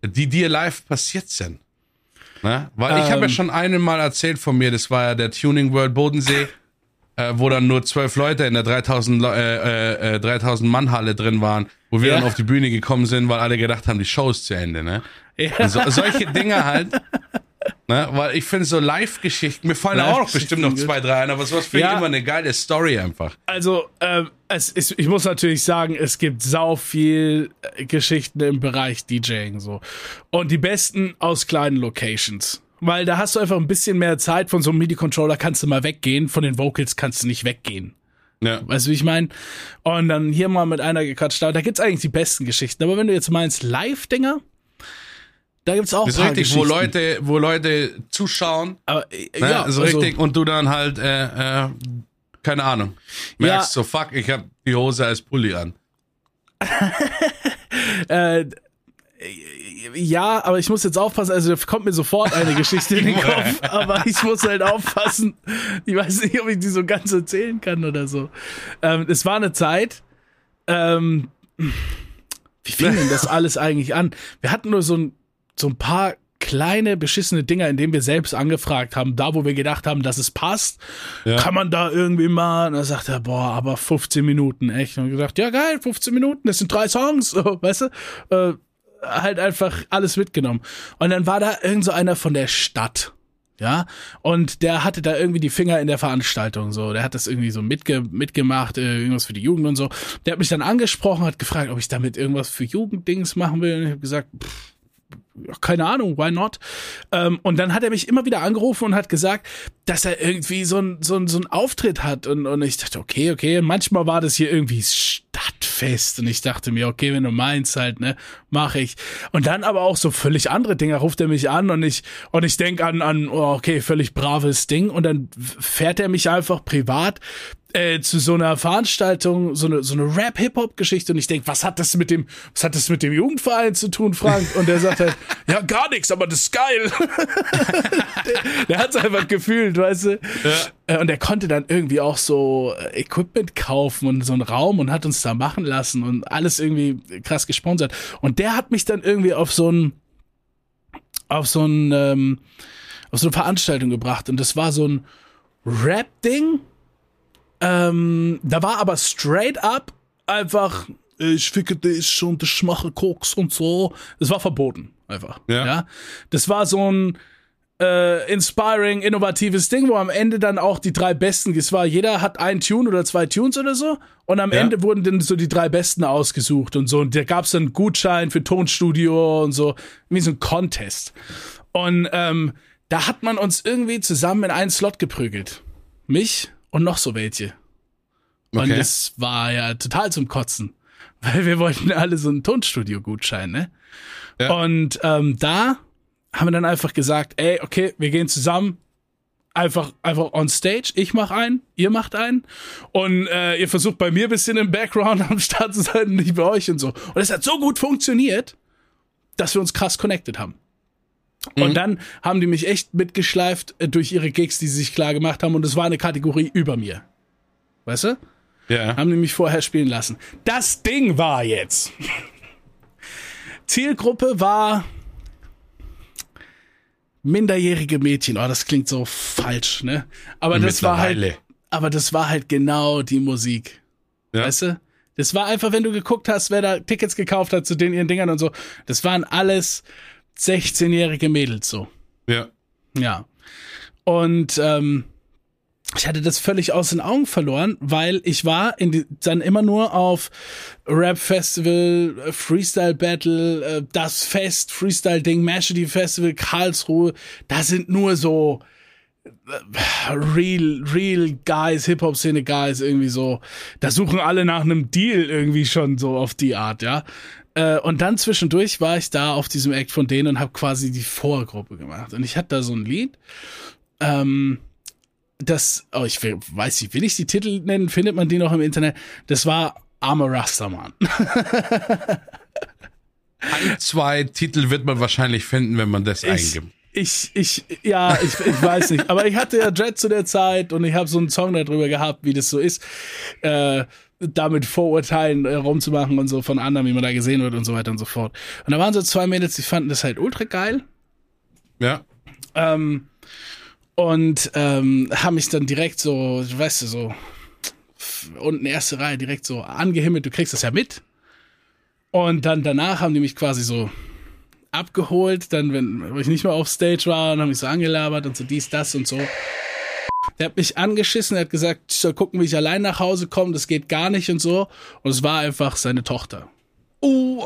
die dir live passiert sind? Ne? Weil ich habe ja Ähm. schon einmal erzählt von mir, das war ja der Tuning World Bodensee, äh, wo dann nur zwölf Leute in der 3000, Le- äh, äh, 3000 Mann Halle drin waren, wo wir Ja. dann auf die Bühne gekommen sind, weil alle gedacht haben, die Show ist zu Ende. Ne? ja. So, solche Dinge halt. Ne? Weil ich finde so Live-Geschichten, mir fallen auch noch bestimmt noch zwei, drei ein, aber sowas finde Ja. ich immer eine geile Story einfach. Also, ähm, es ist, ich muss natürlich sagen, es gibt sau viel äh, Geschichten im Bereich DJing so. Und die besten aus kleinen Locations. Weil da hast du einfach ein bisschen mehr Zeit. Von so einem MIDI-Controller kannst du mal weggehen, von den Vocals kannst du nicht weggehen. Ja. Weißt du, wie ich meine? Und dann hier mal mit einer gequatscht. Da gibt's eigentlich die besten Geschichten. Aber wenn du jetzt meinst Live-Dinger, da gibt's auch Das ist paar richtig, wo. Leute, wo Leute zuschauen, Aber, äh, ne? ja, also also- richtig, und du dann halt, äh, äh, keine Ahnung, merkst so, fuck, ich hab die Hose als Pulli an. Äh, ja, aber ich muss jetzt aufpassen, also da kommt mir sofort eine Geschichte in den Kopf, aber ich muss halt aufpassen. Ich weiß nicht, ob ich die so ganz erzählen kann oder so. Ähm, es war eine Zeit, ähm, wie fing denn das alles eigentlich an? Wir hatten nur so ein, so ein paar kleine beschissene Dinger, in denen wir selbst angefragt haben, da wo wir gedacht haben, dass es passt, Ja. kann man da irgendwie mal, und dann sagt er, boah, aber 15 Minuten, echt. Und gesagt, ja geil, 15 Minuten, das sind drei Songs, so, weißt du, äh, halt einfach alles mitgenommen. Und dann war da irgend so einer von der Stadt. Ja, und der hatte da irgendwie die Finger in der Veranstaltung, so. Der hat das irgendwie so mitge mitgemacht, äh, irgendwas für die Jugend und so. Der hat mich dann angesprochen, hat gefragt, ob ich damit irgendwas für Jugenddings machen will. Und ich habe gesagt, pff, keine Ahnung, why not? Ähm, und dann hat er mich immer wieder angerufen und hat gesagt, dass er irgendwie so ein, so ein, so ein Auftritt hat. Und, und ich dachte, okay, okay. Und manchmal war das hier irgendwie Stadtfest. Und ich dachte mir, okay, wenn du meinst halt, ne, mache ich. Und dann aber auch so völlig andere Dinge. Ruft er mich an und ich, und ich denk an, an, oh, okay, völlig braves Ding. Und dann fährt er mich einfach privat äh, zu so einer Veranstaltung, so eine, so eine Rap-Hip-Hop-Geschichte und ich denk, was hat das mit dem, was hat das mit dem Jugendverein zu tun, Frank? Und der sagt halt, ja, gar nichts, aber das ist geil. der der hat's einfach gefühlt, weißt du? Äh, Und er konnte dann irgendwie auch so äh, Equipment kaufen und so einen Raum und hat uns da machen lassen und alles irgendwie krass gesponsert. Und der hat mich dann irgendwie auf so ein, auf so ein, ähm, auf so eine Veranstaltung gebracht und das war so ein Rap-Ding. Ähm, da war aber straight up einfach, ich ficke dich und ich mache Koks und so. Das war verboten, einfach. Ja. Das war so ein äh, inspiring, innovatives Ding, wo am Ende dann auch die drei Besten, es war, jeder hat einen Tune oder zwei Tunes oder so. Und am Ja. Ende wurden dann so die drei Besten ausgesucht und so. Und da gab's dann einen Gutschein für Tonstudio und so. Wie so ein Contest. Und ähm, da hat man uns irgendwie zusammen in einen Slot geprügelt. Mich und noch so welche. Und Okay. das war ja total zum Kotzen. Weil wir wollten alle so einen Tonstudio-Gutschein, ne? Ja. Und ähm, da haben wir dann einfach gesagt, ey, okay, wir gehen zusammen, einfach, einfach on stage. Ich mach einen, ihr macht einen. Und äh, ihr versucht bei mir ein bisschen im Background am Start zu sein, nicht bei euch und so. Und es hat so gut funktioniert, dass wir uns krass connected haben. Mhm. Und dann haben die mich echt mitgeschleift äh, durch ihre Gigs, die sie sich klar gemacht haben. Und es war eine Kategorie über mir. Weißt du? Ja. Haben die mich vorher spielen lassen. Das Ding war jetzt. Zielgruppe war minderjährige Mädchen. Oh, das klingt so falsch, ne? Aber das war halt, aber das war halt genau die Musik. Ja. Weißt du? Das war einfach, wenn du geguckt hast, wer da Tickets gekauft hat zu den ihren Dingern und so. Das waren alles 16-jährige Mädels so. Ja. Ja. Und ähm, ich hatte das völlig aus den Augen verloren, weil ich war in die, dann immer nur auf Rap Festival, Freestyle Battle, äh, das Fest, Freestyle Ding, Mashity Festival, Karlsruhe. Da sind nur so äh, real, real Guys, Hip-Hop-Szene Guys irgendwie so. Da suchen alle nach einem Deal irgendwie schon so auf die Art, ja. Äh, und dann zwischendurch war ich da auf diesem Act von denen und habe quasi die Vorgruppe gemacht. Und ich hatte da so ein Lied. Ähm, das, oh, ich will, weiß nicht, will ich die Titel nennen? Findet man die noch im Internet? Das war Arme Rastaman. Ein, zwei Titel wird man wahrscheinlich finden, wenn man das ich, eingibt. Ich, ich, ja, ich, ich weiß nicht. Aber ich hatte ja Dread zu der Zeit und ich habe so einen Song darüber gehabt, wie das so ist, äh, damit Vorurteilen äh, rumzumachen und so von anderen, wie man da gesehen wird und so weiter und so fort. Und da waren so zwei Mädels, die fanden das halt ultra geil. Ja. Ähm, und ähm, haben mich dann direkt so, weißt du, so unten erste Reihe direkt so angehimmelt, du kriegst das ja mit. Und dann danach haben die mich quasi so abgeholt, dann, wenn ich nicht mehr auf Stage war, und haben mich so angelabert und so dies, das und so. Der hat mich angeschissen, er hat gesagt, ich soll gucken, wie ich allein nach Hause komme, das geht gar nicht und so. Und es war einfach seine Tochter. Uh,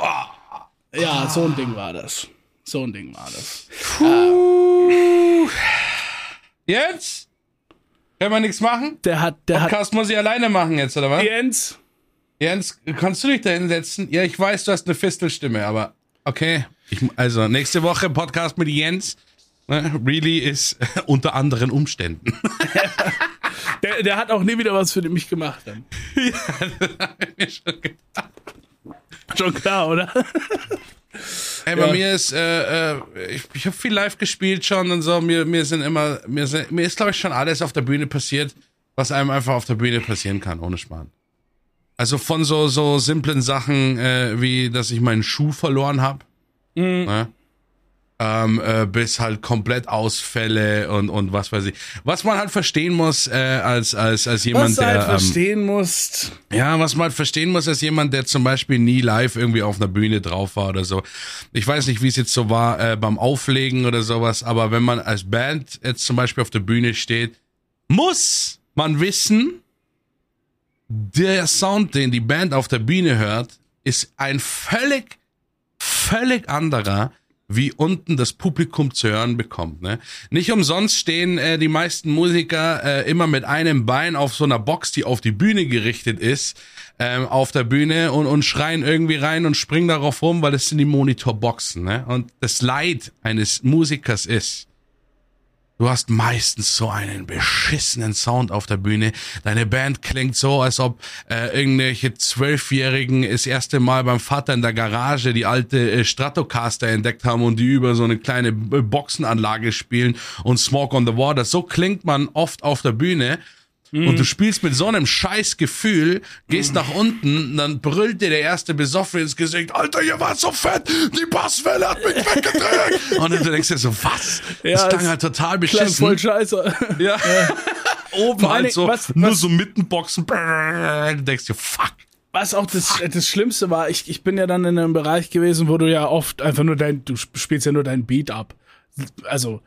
ja, so ein Ding war das. So ein Ding war das. Puh. Jetzt? Kann man nichts machen? Der hat, der Podcast hat. muss ich alleine machen jetzt, oder was? Jens. Jens, kannst du dich da hinsetzen? Ja, ich weiß, du hast eine Fistelstimme, aber okay. Ich, also, nächste Woche Podcast mit Jens. Ne, really ist unter anderen Umständen. der, der hat auch nie wieder was für mich gemacht dann. ja, das hab ich mir schon gedacht. Schon klar, oder? Ey, bei ja. mir ist, äh, äh, ich, ich habe viel live gespielt schon und so. Mir, mir sind immer, mir, sind, mir ist, glaube ich, schon alles auf der Bühne passiert, was einem einfach auf der Bühne passieren kann, ohne Sparen. Also von so, so simplen Sachen, äh, wie, dass ich meinen Schuh verloren habe. Mhm. Ne? Ähm, äh, bis halt komplett Ausfälle und und was weiß ich. Was man halt verstehen muss äh, als als als jemand, was der halt verstehen ähm, musst. Ja, was man halt verstehen muss als jemand, der zum Beispiel nie live irgendwie auf einer Bühne drauf war oder so. Ich weiß nicht, wie es jetzt so war äh, beim Auflegen oder sowas, aber wenn man als Band jetzt zum Beispiel auf der Bühne steht, muss man wissen, der Sound, den die Band auf der Bühne hört, ist ein völlig völlig anderer wie unten das Publikum zu hören bekommt. Ne? Nicht umsonst stehen äh, die meisten Musiker äh, immer mit einem Bein auf so einer Box, die auf die Bühne gerichtet ist, ähm, auf der Bühne und, und schreien irgendwie rein und springen darauf rum, weil das sind die Monitorboxen. Ne? Und das Leid eines Musikers ist, Du hast meistens so einen beschissenen Sound auf der Bühne. Deine Band klingt so, als ob äh, irgendwelche Zwölfjährigen das erste Mal beim Vater in der Garage die alte äh, Stratocaster entdeckt haben und die über so eine kleine Boxenanlage spielen und Smoke on the Water. So klingt man oft auf der Bühne. Mhm. Und du spielst mit so einem scheiß Gefühl, gehst mhm. nach unten, dann brüllt dir der erste Besoffene ins Gesicht, Alter, ihr wart so fett, die Basswelle hat mich weggedreht. und du denkst dir so, was? Ja, das klang halt total beschissen. Voll scheiße. Ja. ja. Oben halt so, was, nur was, so Mittenboxen. Du denkst dir, fuck. Was auch das, das Schlimmste war, ich, ich bin ja dann in einem Bereich gewesen, wo du ja oft einfach nur dein, du spielst ja nur dein Beat ab. Also,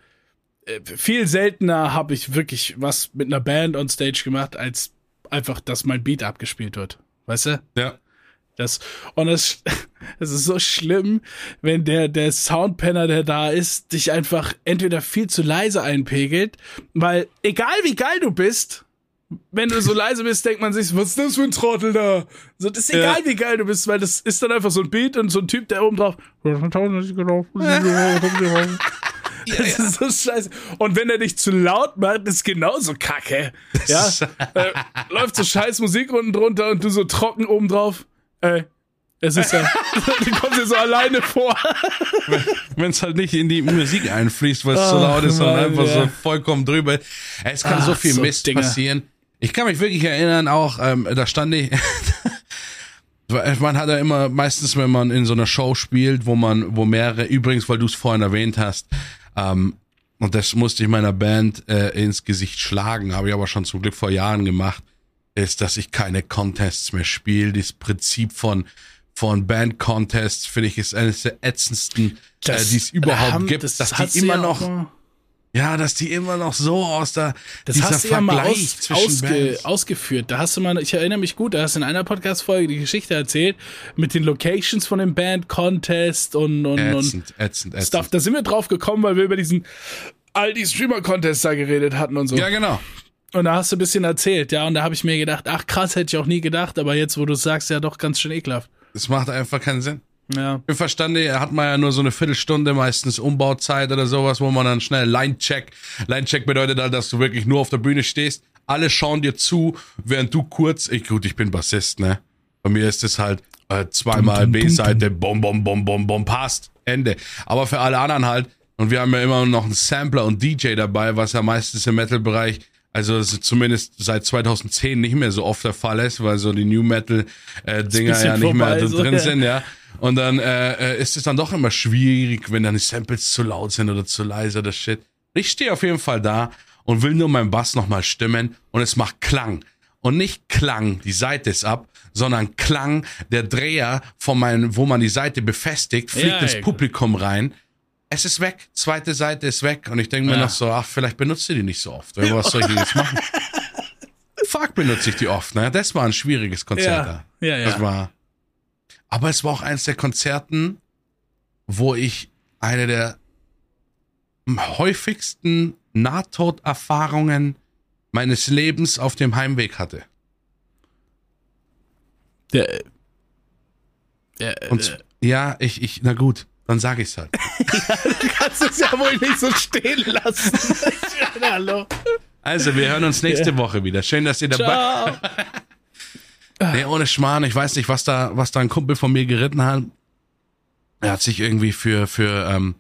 viel seltener habe ich wirklich was mit einer Band on Stage gemacht, als einfach, dass mein Beat abgespielt wird. Weißt du? Ja. Das, und es, es ist so schlimm, wenn der, der Soundpanner, der da ist, dich einfach entweder viel zu leise einpegelt, weil egal wie geil du bist, wenn du so leise bist, denkt man sich, was ist das für ein Trottel da? So, das ist egal, ja. wie geil du bist, weil das ist dann einfach so ein Beat und so ein Typ, der oben drauf. das ja. ist so scheiße. Und wenn er dich zu laut macht, ist genauso kacke. Ja? äh, läuft so scheiß Musik unten drunter und du so trocken oben drauf. Ey, es ist ja, du kommst dir so alleine vor. Wenn es halt nicht in die Musik einfließt, weil es so laut ist, sondern einfach ja. so vollkommen drüber. Es kann Ach, so viel so Mist Dinge. passieren. Ich kann mich wirklich erinnern, auch, ähm, da stand ich, man hat ja immer, meistens, wenn man in so einer Show spielt, wo man, wo mehrere, übrigens, weil du es vorhin erwähnt hast, ähm, und das musste ich meiner Band äh, ins Gesicht schlagen, habe ich aber schon zum Glück vor Jahren gemacht, ist, dass ich keine Contests mehr spiele. Das Prinzip von von Band-Contests, finde ich, ist eines der ätzendsten, äh, die es überhaupt haben, gibt. Das dass die immer noch. Ja, dass die immer noch so aus der, das dieser hast du Vergleich ja mal aus, ausge, ausgeführt. Da hast du mal, ich erinnere mich gut, da hast du in einer Podcast-Folge die Geschichte erzählt mit den Locations von dem Band-Contest und, und, ätzend, und ätzend, ätzend. Stuff. Da sind wir drauf gekommen, weil wir über diesen all die Streamer-Contests da geredet hatten und so. Ja, genau. Und da hast du ein bisschen erzählt, ja, und da habe ich mir gedacht, ach krass, hätte ich auch nie gedacht, aber jetzt, wo du sagst, ja doch ganz schön ekelhaft. Es macht einfach keinen Sinn. Ja. Im Verstand hat man ja nur so eine Viertelstunde, meistens Umbauzeit oder sowas, wo man dann schnell Line-Check. Line-Check bedeutet halt, dass du wirklich nur auf der Bühne stehst. Alle schauen dir zu, während du kurz, ich, gut, ich bin Bassist, ne? Bei mir ist es halt äh, zweimal B-Seite, bom, bom, bom, bom, bom, passt, Ende. Aber für alle anderen halt, und wir haben ja immer noch einen Sampler und DJ dabei, was ja meistens im Metal-Bereich also zumindest seit 2010 nicht mehr so oft der Fall ist, weil so die New Metal äh, Dinger ja nicht vorbei, mehr so, drin ja. sind, ja. Und dann äh, äh, ist es dann doch immer schwierig, wenn dann die Samples zu laut sind oder zu leise oder Shit. Ich stehe auf jeden Fall da und will nur meinen Bass nochmal stimmen und es macht Klang. Und nicht Klang, die Seite ist ab, sondern Klang, der Dreher von meinem, wo man die Seite befestigt, fliegt ja, ins Publikum rein es ist weg, zweite Seite ist weg. Und ich denke mir ja. noch so, ach, vielleicht benutzt ihr die nicht so oft. Was soll ich denn jetzt machen? Fuck, benutze ich die oft, ne? Das war ein schwieriges Konzert. Ja, ja, ja. Das war, aber es war auch eines der Konzerten, wo ich eine der häufigsten Nahtoderfahrungen meines Lebens auf dem Heimweg hatte. Der, der, Und ja, ich, ich, na gut. Dann sage ich's halt. ja, du kannst es ja wohl nicht so stehen lassen. Hallo. Also, wir hören uns nächste ja. Woche wieder. Schön, dass ihr dabei seid. nee, ohne Schmarrn. Ich weiß nicht, was da, was da ein Kumpel von mir geritten hat. Er hat sich irgendwie für, für, ähm,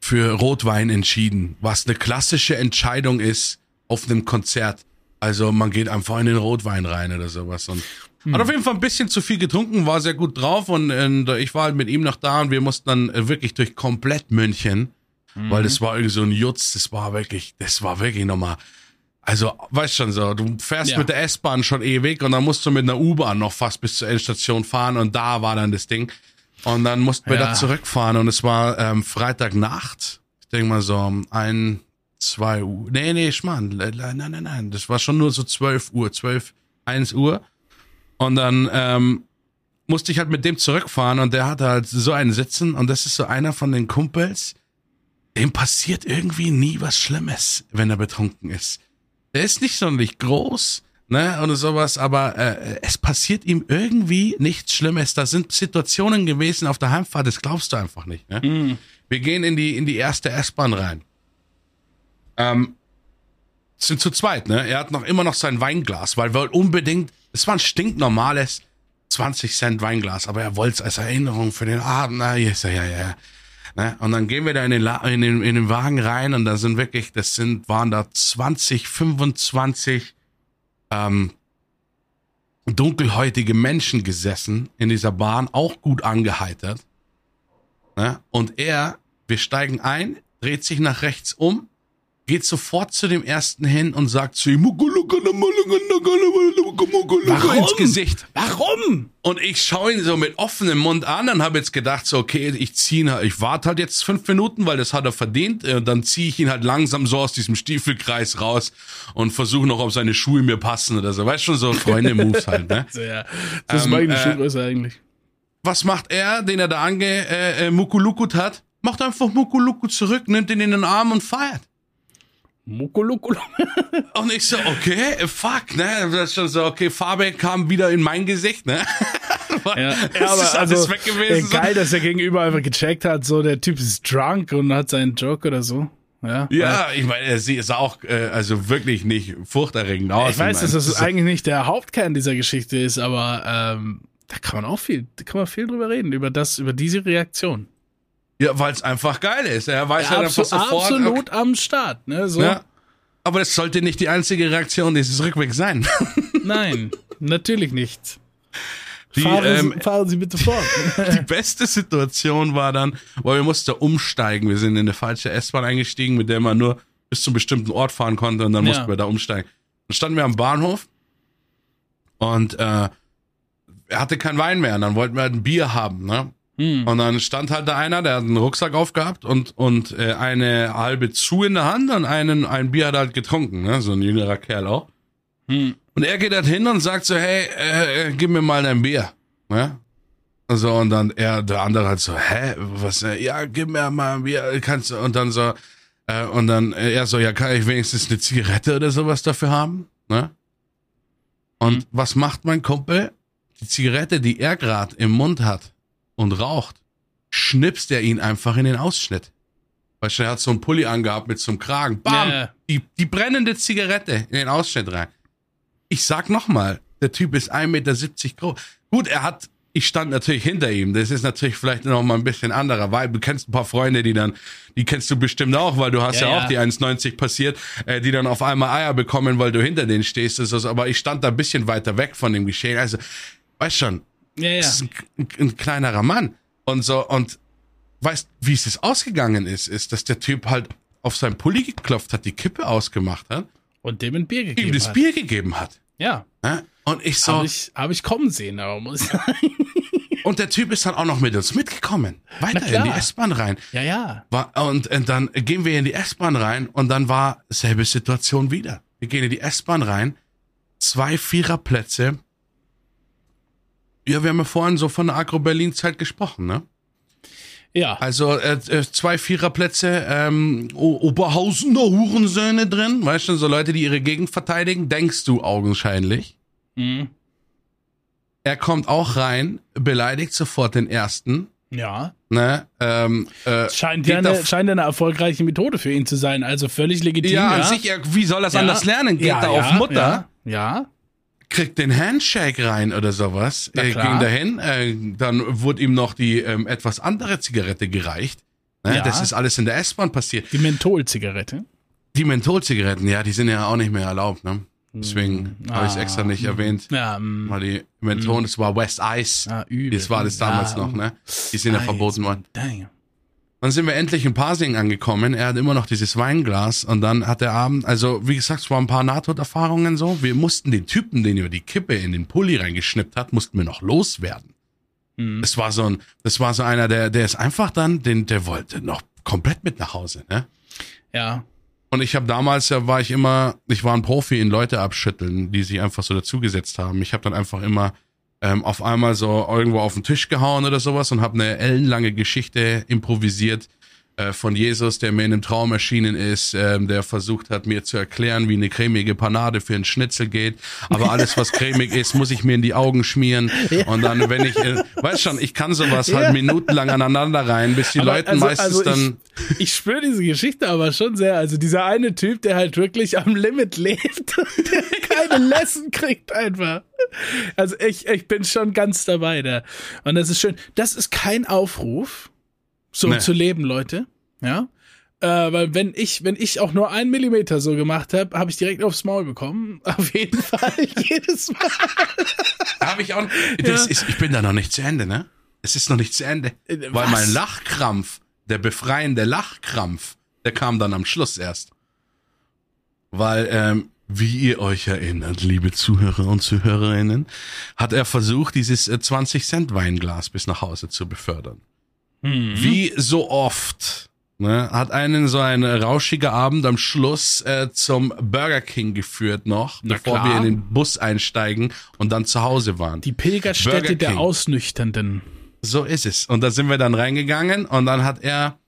für Rotwein entschieden, was eine klassische Entscheidung ist auf einem Konzert. Also man geht einfach in den Rotwein rein oder sowas. Und hm. Hat auf jeden Fall ein bisschen zu viel getrunken, war sehr gut drauf und, und ich war halt mit ihm noch da und wir mussten dann wirklich durch komplett München, mhm. weil das war irgendwie so ein Jutz, das war wirklich, das war wirklich nochmal. Also, weißt schon so, du fährst ja. mit der S-Bahn schon ewig und dann musst du mit einer U-Bahn noch fast bis zur Endstation fahren und da war dann das Ding. Und dann mussten wir ja. da zurückfahren und es war ähm, Freitagnacht. Ich denke mal so um ein, zwei Uhr. Nee, nee, Schmarrn. Nein, nein, nein. Das war schon nur so zwölf Uhr, zwölf, eins Uhr. Und dann ähm, musste ich halt mit dem zurückfahren und der hatte halt so einen Sitzen und das ist so einer von den Kumpels, dem passiert irgendwie nie was Schlimmes, wenn er betrunken ist. Der ist nicht sonderlich groß, ne, oder sowas, aber äh, es passiert ihm irgendwie nichts Schlimmes. Da sind Situationen gewesen auf der Heimfahrt, das glaubst du einfach nicht, ne? Mhm. Wir gehen in die, in die erste S-Bahn rein. Ähm, sind zu zweit, ne? Er hat noch immer noch sein Weinglas, weil wir unbedingt es war ein stinknormales 20 Cent Weinglas, aber er wollte es als Erinnerung für den Abend. Na, ja, ja, ja. Ne? Und dann gehen wir da in den, in, den, in den Wagen rein und da sind wirklich, das sind, waren da 20, 25 ähm, dunkelhäutige Menschen gesessen in dieser Bahn, auch gut angeheitert. Ne? Und er, wir steigen ein, dreht sich nach rechts um geht sofort zu dem ersten hin und sagt zu ihm Warum? ins Gesicht. Warum? Und ich schaue ihn so mit offenem Mund an und habe jetzt gedacht, so, okay, ich ziehe halt, ich warte halt jetzt fünf Minuten, weil das hat er verdient. Und dann ziehe ich ihn halt langsam so aus diesem Stiefelkreis raus und versuche noch, ob seine Schuhe mir passen oder so. Weißt schon, so Freunde-Moves halt, ne? ja, das ist ähm, meine äh, Schuhgröße eigentlich. Was macht er, den er da ange äh, äh, Mukulukut hat? Macht einfach Mukuluku zurück, nimmt ihn in den Arm und feiert. Mukulukulu. Und ich so, okay, fuck, ne? Das ist schon so, okay, Farbe kam wieder in mein Gesicht, ne? Ja, ja aber also, weg gewesen. geil, dass der Gegenüber einfach gecheckt hat, so der Typ ist drunk und hat seinen Joke oder so. Ja, Ja, ich meine, sie ist auch äh, also wirklich nicht furchterregend aus. Ich weiß, dass das eigentlich nicht der Hauptkern dieser Geschichte ist, aber ähm, da kann man auch viel, da kann man viel drüber reden, über das, über diese Reaktion. Ja, weil es einfach geil ist. Er weiß ja, einfach Abso sofort. absolut am Start, ne? So. Ja. Aber das sollte nicht die einzige Reaktion dieses Rückwegs sein. Nein, natürlich nicht. Die, fahren, ähm, Sie, fahren Sie bitte fort. die beste Situation war dann, weil wir mussten umsteigen. Wir sind in eine falsche S-Bahn eingestiegen, mit der man nur bis zu einem bestimmten Ort fahren konnte und dann Ja. mussten wir da umsteigen. Dann standen wir am Bahnhof und äh, er hatte kein Wein mehr und dann wollten wir halt ein Bier haben, ne? Hm. Und dann stand halt da einer, der hat einen Rucksack aufgehabt und, und äh, eine halbe zu in der Hand und einen, ein Bier hat er halt getrunken, ne? So ein jüngerer Kerl auch. Hm. Und er geht halt hin und sagt so, hey, äh, äh, gib mir mal dein Bier. Ne? So, und dann er, der andere halt so, hä, was, äh, ja, gib mir mal ein Bier, kannst du, und dann so, äh, und dann äh, er so, ja, kann ich wenigstens eine Zigarette oder sowas dafür haben? Ne? Und Mhm. was macht mein Kumpel? Die Zigarette, die er gerade im Mund hat und raucht, schnipst er ihn einfach in den Ausschnitt. Weißt du, er hat so einen Pulli angehabt mit so einem Kragen. Bam! Ja. Die, die brennende Zigarette in den Ausschnitt rein. Ich sag nochmal, der Typ ist 1,70 Meter groß. Gut, er hat, ich stand natürlich hinter ihm. Das ist natürlich vielleicht noch mal ein bisschen anderer, weil du kennst ein paar Freunde, die dann, die kennst du bestimmt auch, weil du hast ja, Ja, auch ja. die 1,90 passiert, äh, die dann auf einmal Eier bekommen, weil du hinter denen stehst. Das ist, aber ich stand da ein bisschen weiter weg von dem Geschehen. Also, weißt schon, Ja, ja. das ist ein, ein, ein kleinerer Mann. Und so, und weißt, wie es jetzt ausgegangen ist, ist, dass der Typ halt auf sein Pulli geklopft hat, die Kippe ausgemacht hat, Und dem ein Bier ihm gegeben das hat. Bier gegeben hat. Ja. Und ich so, Habe ich, hab ich kommen sehen, aber muss ich sagen. und der Typ ist dann auch noch mit uns mitgekommen. Weiter in die S-Bahn rein. Ja, ja. War, und, und dann gehen wir in die S-Bahn rein und dann war selbe Situation wieder. Wir gehen in die S-Bahn rein, zwei Viererplätze. Ja, wir haben ja vorhin so von der Agro-Berlin-Zeit gesprochen, ne? Ja. Also äh, äh, zwei Viererplätze, ähm, Oberhausener Hurensöhne drin, weißt du, so Leute, die ihre Gegend verteidigen, denkst du augenscheinlich. Mhm. Er kommt auch rein, beleidigt sofort den ersten, Ja. ne? Ähm, äh, Scheint ja, eine, scheint eine erfolgreiche Methode für ihn zu sein. Also völlig legitim. ja, Ja, an sich, er, wie soll das Ja. anders lernen? Geht ja, da auf Mutter, Ja. ja. Kriegt den Handshake rein oder sowas, Na äh, ging dahin, äh, dann wurde ihm noch die ähm, etwas andere Zigarette gereicht. Ne? Ja. Das ist alles in der S-Bahn passiert. Die Mentholzigarette. Die Mentholzigaretten, ja, die sind ja auch nicht mehr erlaubt, ne? Deswegen habe ich es Ah. extra nicht erwähnt. Ja, mm, Weil die Menthol, das war West Ice. ah, übel. Das war das damals Ja, noch, ne? Die sind ja verboten worden. Dang. Dann sind wir endlich in Pasing angekommen. Er hat immer noch dieses Weinglas und dann hat der Abend, also wie gesagt, es waren ein paar Nahtoderfahrungen so. Wir mussten den Typen, den über die Kippe in den Pulli reingeschnippt hat, mussten wir noch loswerden. Mhm. Das war so ein, das war so einer, der, der ist einfach dann, den, der wollte noch komplett mit nach Hause, ne? Ja. Und ich habe damals, ja, war ich immer, ich war ein Profi in Leute abschütteln, die sich einfach so dazugesetzt haben. Ich habe dann einfach immer ähm, auf einmal so irgendwo auf den Tisch gehauen oder sowas und habe eine ellenlange Geschichte improvisiert äh, von Jesus, der mir in einem Traum erschienen ist, ähm, der versucht hat, mir zu erklären, wie eine cremige Panade für einen Schnitzel geht. Aber alles, was cremig ist, muss ich mir in die Augen schmieren. Und dann, wenn ich, äh, weißt schon, ich kann sowas Ja. halt minutenlang aneinander rein, bis die Aber Leute also- meistens also dann. Ich, ich spüre diese Geschichte aber schon sehr. Also dieser eine Typ, der halt wirklich am Limit lebt und der keine Lesson kriegt einfach. Also ich, ich bin schon ganz dabei da. Und das ist schön. Das ist kein Aufruf, so Nee. zu leben, Leute. Ja. Äh, weil wenn ich, wenn ich auch nur einen Millimeter so gemacht habe, habe ich direkt aufs Maul bekommen. Auf jeden Fall, jedes Mal. Habe ich auch. Das ist, ich bin da noch nicht zu Ende, ne? Es ist noch nicht zu Ende. Äh, Weil was? mein Lachkrampf, der befreiende Lachkrampf, der kam dann am Schluss erst. Weil, ähm, wie ihr euch erinnert, liebe Zuhörer und Zuhörerinnen, hat er versucht, dieses äh, 20 Cent Weinglas bis nach Hause zu befördern. Mhm. Wie so oft ne, hat einen so ein rauschiger Abend am Schluss äh, zum Burger King geführt noch, Na bevor klar. wir in den Bus einsteigen und dann zu Hause waren. Die Pilgerstätte der. Ausnüchternden. So ist es. Und da sind wir dann reingegangen und dann hat er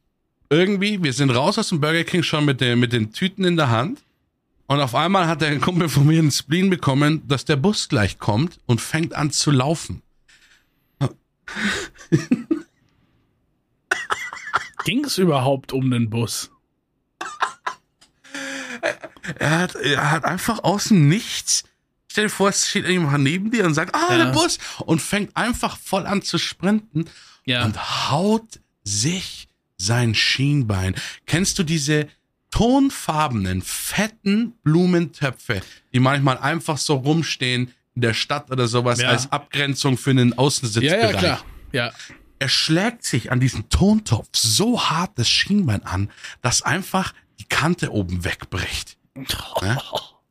irgendwie, wir sind raus aus dem Burger King schon mit, der, mit den Tüten in der Hand. Und auf einmal hat der Kumpel von mir einen Spleen bekommen, dass der Bus gleich kommt und fängt an zu laufen. Ging es überhaupt um den Bus? Er hat, er hat einfach aus dem Nichts, stell dir vor, es steht jemand neben dir und sagt, ah, Ja. der Bus, und fängt einfach voll an zu sprinten Ja. und haut sich sein Schienbein. Kennst du diese tonfarbenen, fetten Blumentöpfe, die manchmal einfach so rumstehen in der Stadt oder sowas Ja. als Abgrenzung für einen ja, Außensitzbereich? ja, klar. Ja. Er schlägt sich an diesen Tontopf so hart das Schienbein an, dass einfach die Kante oben wegbricht. Ne?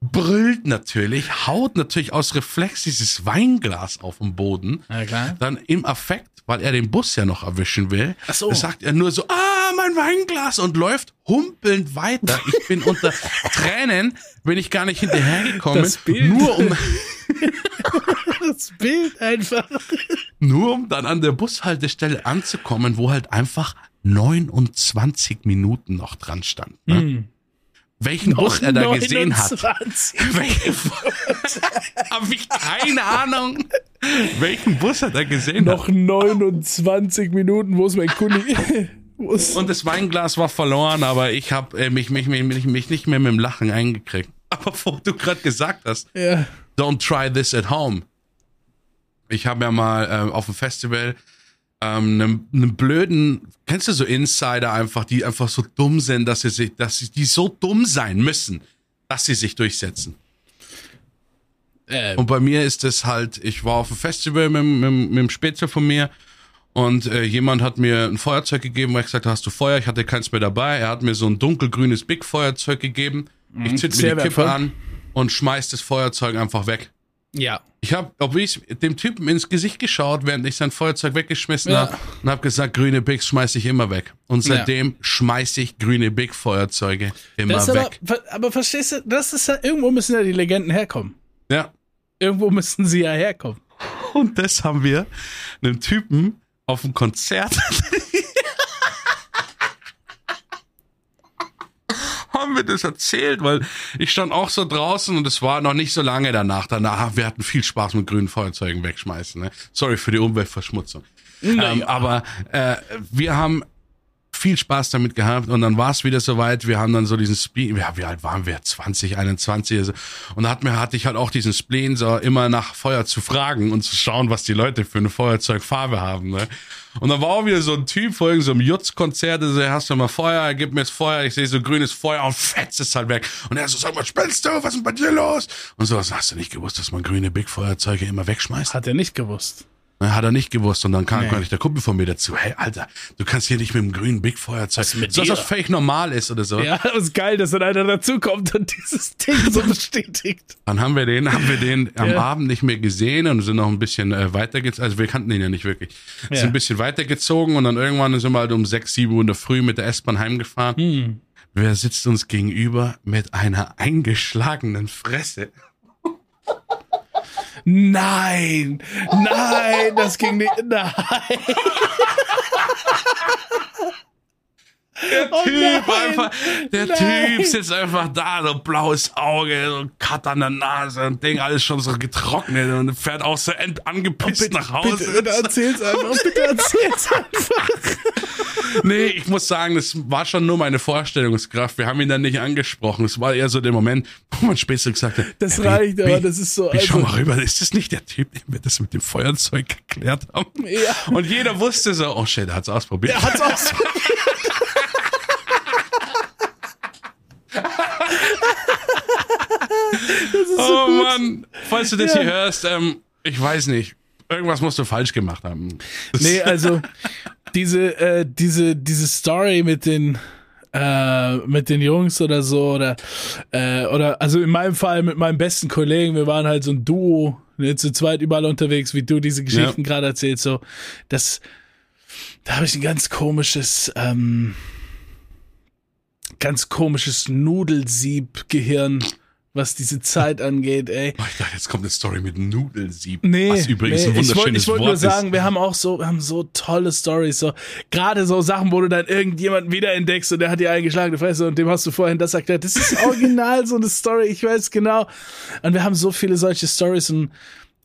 Brüllt natürlich, haut natürlich aus Reflex dieses Weinglas auf den Boden. Dann im Affekt, weil er den Bus ja noch erwischen will, Ach so. sagt er nur so, ah, mein Weinglas und läuft humpelnd weiter. Ich bin unter Tränen, bin ich gar nicht hinterhergekommen. Das Bild. Nur um, Das Bild einfach. nur um dann an der Bushaltestelle anzukommen, wo halt einfach 29 Minuten noch dran stand. Ne? Hm. Welchen Bus er da gesehen hat. 29. Habe ich keine Ahnung, welchenUs er da gesehen Noch hat. 29 Minuten, wo ist mein ist Und das Weinglas war verloren, aber ich habe äh, mich, mich, mich, mich, nicht mehr mit dem Lachen eingekriegt. Aber wo du gerade gesagt hast, ja. don't try this at home. Ich habe ja mal äh, auf dem Festival ähm, einen, einen blöden, kennst du so Insider einfach, die einfach so dumm sind, dass sie sich, dass sie, die so dumm sein müssen, dass sie sich durchsetzen. Äh, Und bei mir ist es halt, ich war auf dem Festival mit, mit, mit dem Spätzle von mir und äh, jemand hat mir ein Feuerzeug gegeben, weil ich gesagt habe, hast du Feuer? Ich hatte keins mehr dabei. Er hat mir so ein dunkelgrünes Big Feuerzeug gegeben. Ich zünd mir sehr die Kippe an und schmeiß das Feuerzeug einfach weg. Ja. Ich habe, ob ich dem Typen ins Gesicht geschaut, während ich sein Feuerzeug weggeschmissen Ja. habe und habe gesagt, grüne Bigs schmeiß ich immer weg. Und seitdem schmeiß ich grüne Big Feuerzeuge immer Das aber, weg. ver- aber verstehst du, das ist ja, irgendwo müssen ja die Legenden herkommen. Ja. Irgendwo müssen sie ja herkommen. Und das haben wir einem Typen auf dem Konzert haben wir das erzählt, weil ich stand auch so draußen und es war noch nicht so lange danach. Danach, wir hatten viel Spaß mit grünen Feuerzeugen wegschmeißen. Ne? Sorry für die Umweltverschmutzung. Ähm, aber äh, wir haben viel Spaß damit gehabt und dann war es wieder soweit. Wir haben dann so diesen Spleen, ja, wie alt waren wir? 20, 21 also. und da hat mir hatte ich halt auch diesen Spleen so immer nach Feuer zu fragen und zu schauen, was die Leute für eine Feuerzeugfarbe haben. Ne? Und dann war auch wieder so ein Typ vor irgendeinem so Jutz-Konzert, der so, hast du mal Feuer, er gibt mir das Feuer, ich sehe so grünes Feuer und fetzt es halt weg. Und er so, sag mal, spinnst du, was ist denn bei dir los? Und so, hast du nicht gewusst, dass man grüne Big-Feuerzeuge immer wegschmeißt? Hat er nicht gewusst. Hat er nicht gewusst und dann kam Nee. der Kumpel von mir dazu. Hey, Alter, du kannst hier nicht mit dem grünen Big Feuerzeug, ist mit so, dir? was völlig normal ist oder so. Ja, das ist geil, dass dann einer dazukommt und dieses Ding so bestätigt. Dann haben wir den, haben wir den am Ja. Abend nicht mehr gesehen und sind noch ein bisschen äh, weitergezogen. Also wir kannten ihn ja nicht wirklich. Ja. Sind ein bisschen weitergezogen und dann irgendwann sind wir halt um sechs, sieben Uhr in der Früh mit der S-Bahn heimgefahren. Hm. Wer sitzt uns gegenüber mit einer eingeschlagenen Fresse? Nein, nein, das ging nicht. Nein. Der Oh Typ nein, einfach, der nein. Typ sitzt einfach da, so blaues Auge, so ein Cut an der Nase und Ding, alles schon so getrocknet und fährt auch so angepisst nach Hause. Bitte, bitte erzähl's einfach, bitte erzähl's einfach. Nee, ich muss sagen, das war schon nur meine Vorstellungskraft. Wir haben ihn dann nicht angesprochen. Es war eher so der Moment, wo man später gesagt hat, Das "Ey, wie- reicht, aber wie- das ist so. Wie, schau Also, mal rüber, ist das nicht der Typ, dem wir das mit dem Feuerzeug geklärt haben? Ja. Und jeder wusste so, oh shit, er hat's ausprobiert. er hat's ausprobiert. oh Mann, falls du das Ja. hier hörst, ähm, ich weiß nicht. Irgendwas musst du falsch gemacht haben. Das- Nee, also diese, äh, diese, diese Story mit den äh, mit den Jungs oder so oder äh, oder also in meinem Fall mit meinem besten Kollegen, wir waren halt so ein Duo, ne, zu zweit überall unterwegs, wie du diese Geschichten gerade erzählst, so. Das da habe ich ein ganz komisches ähm, ganz komisches Nudelsieb-Gehirn, was diese Zeit angeht, ey. Oh, ich dachte, jetzt kommt eine Story mit Nudelsieb. Nee, was übrigens nee, ein ich wollte wunderschönes ich wollt Wort nur sagen, ist. wir haben auch so, wir haben so tolle Stories, so gerade so Sachen, wo du dann irgendjemanden wiederentdeckst und der hat dir eingeschlagene Fresse und dem hast du vorhin das erklärt. Das ist original so eine Story, ich weiß genau. Und wir haben so viele solche Stories und,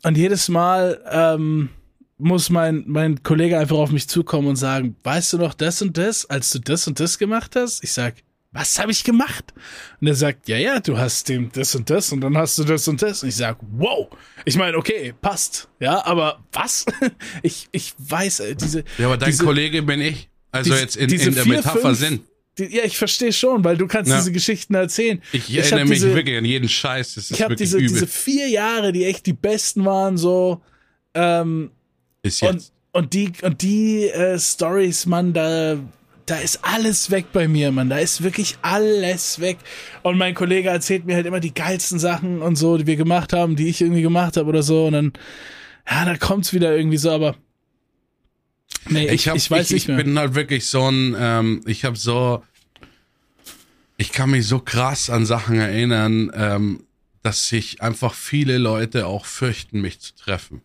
und jedes Mal, ähm, muss mein, mein Kollege einfach auf mich zukommen und sagen, weißt du noch das und das, als du das und das gemacht hast? Ich sag, was habe ich gemacht? Und er sagt, ja, ja, du hast dem das und das und dann hast du das und das. Und ich sag, wow. Ich meine, okay, passt. Ja, aber was? Ich, ich weiß, äh, diese. Ja, aber dein diese, Kollege bin ich. Also diese- jetzt in, in der vier, Metapher fünf- Sinn. Die, ja, ich verstehe schon, weil du kannst Ja. diese Geschichten erzählen. Ich, hab erinnere mich diese, wirklich an jeden Scheiß. Das ist Ich habe diese, übel. diese vier Jahre, die echt die besten waren, so. Ähm, und, jetzt. und die, und die äh, Stories, Mann, da, da ist alles weg bei mir, Mann. Da ist wirklich alles weg. Und mein Kollege erzählt mir halt immer die geilsten Sachen und so, die wir gemacht haben, die ich irgendwie gemacht habe oder so. Und dann, ja, da kommt's wieder irgendwie so, aber. Nee, ich, ich, hab, ich weiß ich, nicht ich mehr. bin halt wirklich so ein, ähm, ich habe so, ich kann mich so krass an Sachen erinnern, ähm, dass sich einfach viele Leute auch fürchten, mich zu treffen.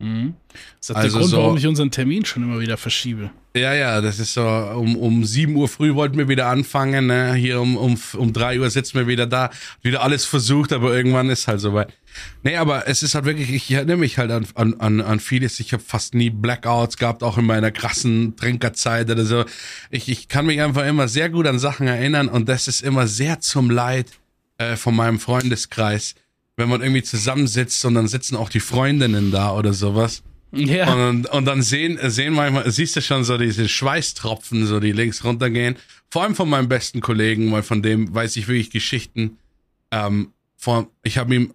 Das ist also der Grund, so- warum ich unseren Termin schon immer wieder verschiebe. Ja, ja, das ist so, um, um 7 Uhr früh wollten wir wieder anfangen, ne? hier um, um, um 3 Uhr sitzen wir wieder da, wieder alles versucht, aber irgendwann ist halt soweit. Nee, aber es ist halt wirklich, ich erinnere mich halt an, an, an, an vieles, ich habe fast nie Blackouts gehabt, auch in meiner krassen Trinkerzeit oder so. Ich, ich kann mich einfach immer sehr gut an Sachen erinnern und das ist immer sehr zum Leid äh, von meinem Freundeskreis, wenn man irgendwie zusammensitzt und dann sitzen auch die Freundinnen da oder sowas. Ja. Und, und dann sehen, sehen manchmal, siehst du schon so diese Schweißtropfen, so die links runtergehen. Vor allem von meinem besten Kollegen, weil von dem weiß ich wirklich Geschichten. Ähm, vor, ich habe ihm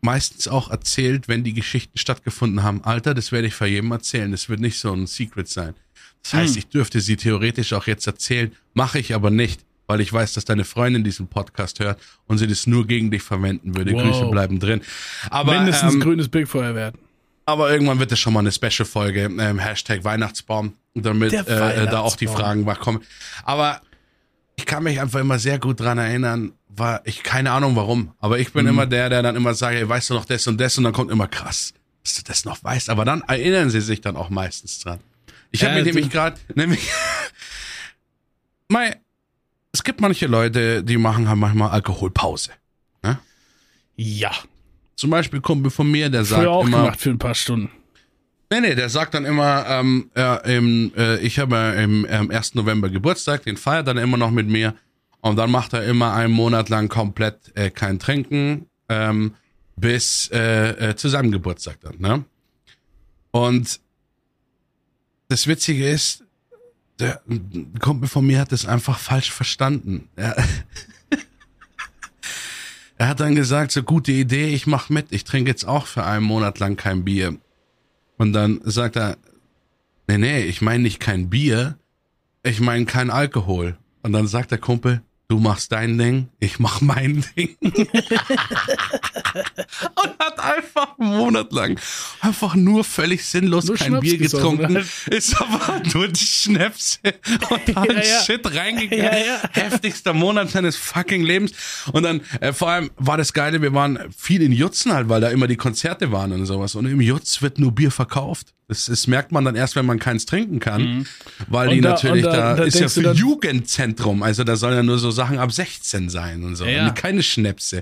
meistens auch erzählt, wenn die Geschichten stattgefunden haben. Alter, das werde ich für jedem erzählen. Das wird nicht so ein Secret sein. Das heißt, ich dürfte sie theoretisch auch jetzt erzählen, mache ich aber nicht, weil ich weiß, dass deine Freundin diesen Podcast hört und sie das nur gegen dich verwenden würde. Wow. Grüße bleiben drin. Aber Mindestens ähm, grünes werden. aber irgendwann wird es schon mal eine Special-Folge, ähm, Hashtag Weihnachtsbaum, damit Der äh, da auch die Weihnachtsbaum. Fragen kommen. Aber ich kann mich einfach immer sehr gut dran erinnern, war ich keine Ahnung warum, aber ich bin Mhm. immer der, der dann immer sagt, hey, weißt du noch das und das und dann kommt immer krass, dass du das noch weißt. Aber dann erinnern sie sich dann auch meistens dran. Ich habe Ja, mir nämlich gerade, nämlich, Mei, es gibt manche Leute, die machen halt manchmal Alkoholpause. Ja. Zum Beispiel Kumpel von mir, der sagt Früher auch immer, gemacht für ein paar Stunden. Nee, nee, der sagt dann immer, ähm, ja, im, äh, ich habe ja im ähm, 1. November Geburtstag, den feiert dann immer noch mit mir. Und dann macht er immer einen Monat lang komplett äh, kein Trinken, ähm, bis äh, äh, zu seinem Geburtstag dann, ne? Und das Witzige ist, der Kumpel von mir hat das einfach falsch verstanden. Er, er hat dann gesagt, so gute Idee, ich mach mit, ich trinke jetzt auch für einen Monat lang kein Bier. Und dann sagt er, nee, nee, ich meine nicht kein Bier, ich meine kein Alkohol. Und dann sagt der Kumpel, du machst dein Ding, ich mach mein Ding. Und hat einfach einen Monat lang einfach nur völlig sinnlos Nur kein Schnaps Bier getrunken, ne? ist aber nur die Schnäpse und halt Ja, ja. Shit reingegangen. Ja, ja. Heftigster Monat seines fucking Lebens. Und dann, äh, vor allem war das Geile, wir waren viel in Jutzen halt, weil da immer die Konzerte waren und sowas. Und im Jutz wird nur Bier verkauft. Das, das merkt man dann erst, wenn man keins trinken kann. Weil Mhm. Und die da- natürlich, da, da- da ist ja für dann- Jugendzentrum. Also da sollen ja nur so Sachen ab 16 sein und so. Ja. Und keine Schnäpse.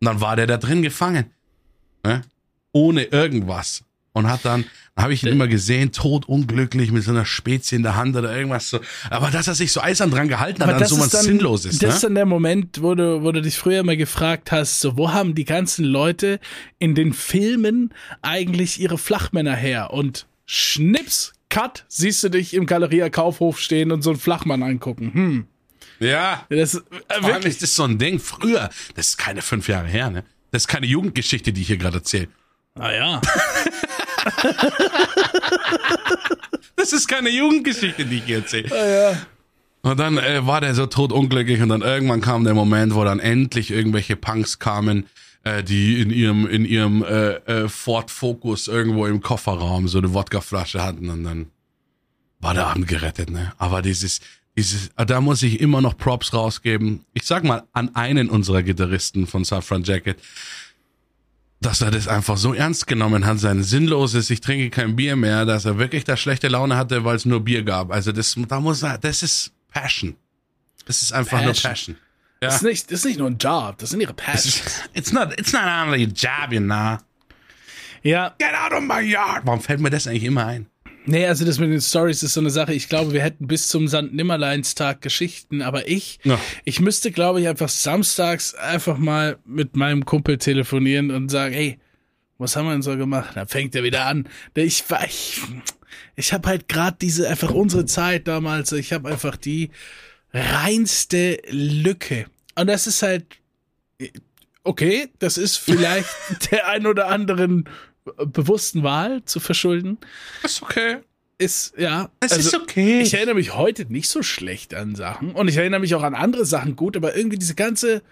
Und dann war der da drin gefangen. Ne? Ohne irgendwas. Und hat dann, dann habe ich ihn immer gesehen, totunglücklich mit so einer Spezie in der Hand oder irgendwas so. Aber dass er sich so eisern dran gehalten hat, an so was Sinnloses. das ist Ne? dann der Moment, wo du, wo du dich früher mal gefragt hast, so, wo haben die ganzen Leute in den Filmen eigentlich ihre Flachmänner her? Und schnips, cut, siehst du dich im Galeria Kaufhof stehen und so einen Flachmann angucken. Hm. Ja. Das ist äh, wirklich. ist das so ein Ding. Früher, das ist keine fünf Jahre her, ne? Das ist keine Jugendgeschichte, die ich hier gerade erzähle. Ah ja. Das ist keine Jugendgeschichte, die ich hier erzähle. Ah, ja. Und dann äh, war der so totunglücklich und dann irgendwann kam der Moment, wo dann endlich irgendwelche Punks kamen, äh, die in ihrem in ihrem äh, äh, Ford Focus irgendwo im Kofferraum so eine Wodkaflasche hatten und dann war der Abend gerettet, ne? Aber dieses dieses da muss ich immer noch Props rausgeben. Ich sag mal an einen unserer Gitarristen von Saffron Jacket, dass er das einfach so ernst genommen hat, sein sinnloses, ich trinke kein Bier mehr, dass er wirklich da schlechte Laune hatte, weil es nur Bier gab. Also das, da muss er, das ist Passion. Das ist einfach nur Passion. Passion. Das, ist nicht, das ist nicht nur ein Job, das sind ihre Passions. it's not, it's not only a job, you know. Ja. Get out of my yard! Warum fällt mir das eigentlich immer ein? Nee, also das mit den Stories ist so eine Sache. Ich glaube, wir hätten bis zum St. Nimmerleinstag Geschichten, aber ich, Ja. ich müsste, glaube ich, einfach samstags einfach mal mit meinem Kumpel telefonieren und sagen, hey, was haben wir denn so gemacht? Dann fängt er wieder an. Ich war, ich, ich habe halt gerade diese, einfach unsere Zeit damals, ich habe einfach die reinste Lücke. Und das ist halt, okay, das ist vielleicht der ein oder anderen bewussten Wahl zu verschulden Ist okay. Ist, ja. Es also, ist okay. Ich erinnere mich heute nicht so schlecht an Sachen. Und ich erinnere mich auch an andere Sachen gut, aber irgendwie diese ganze,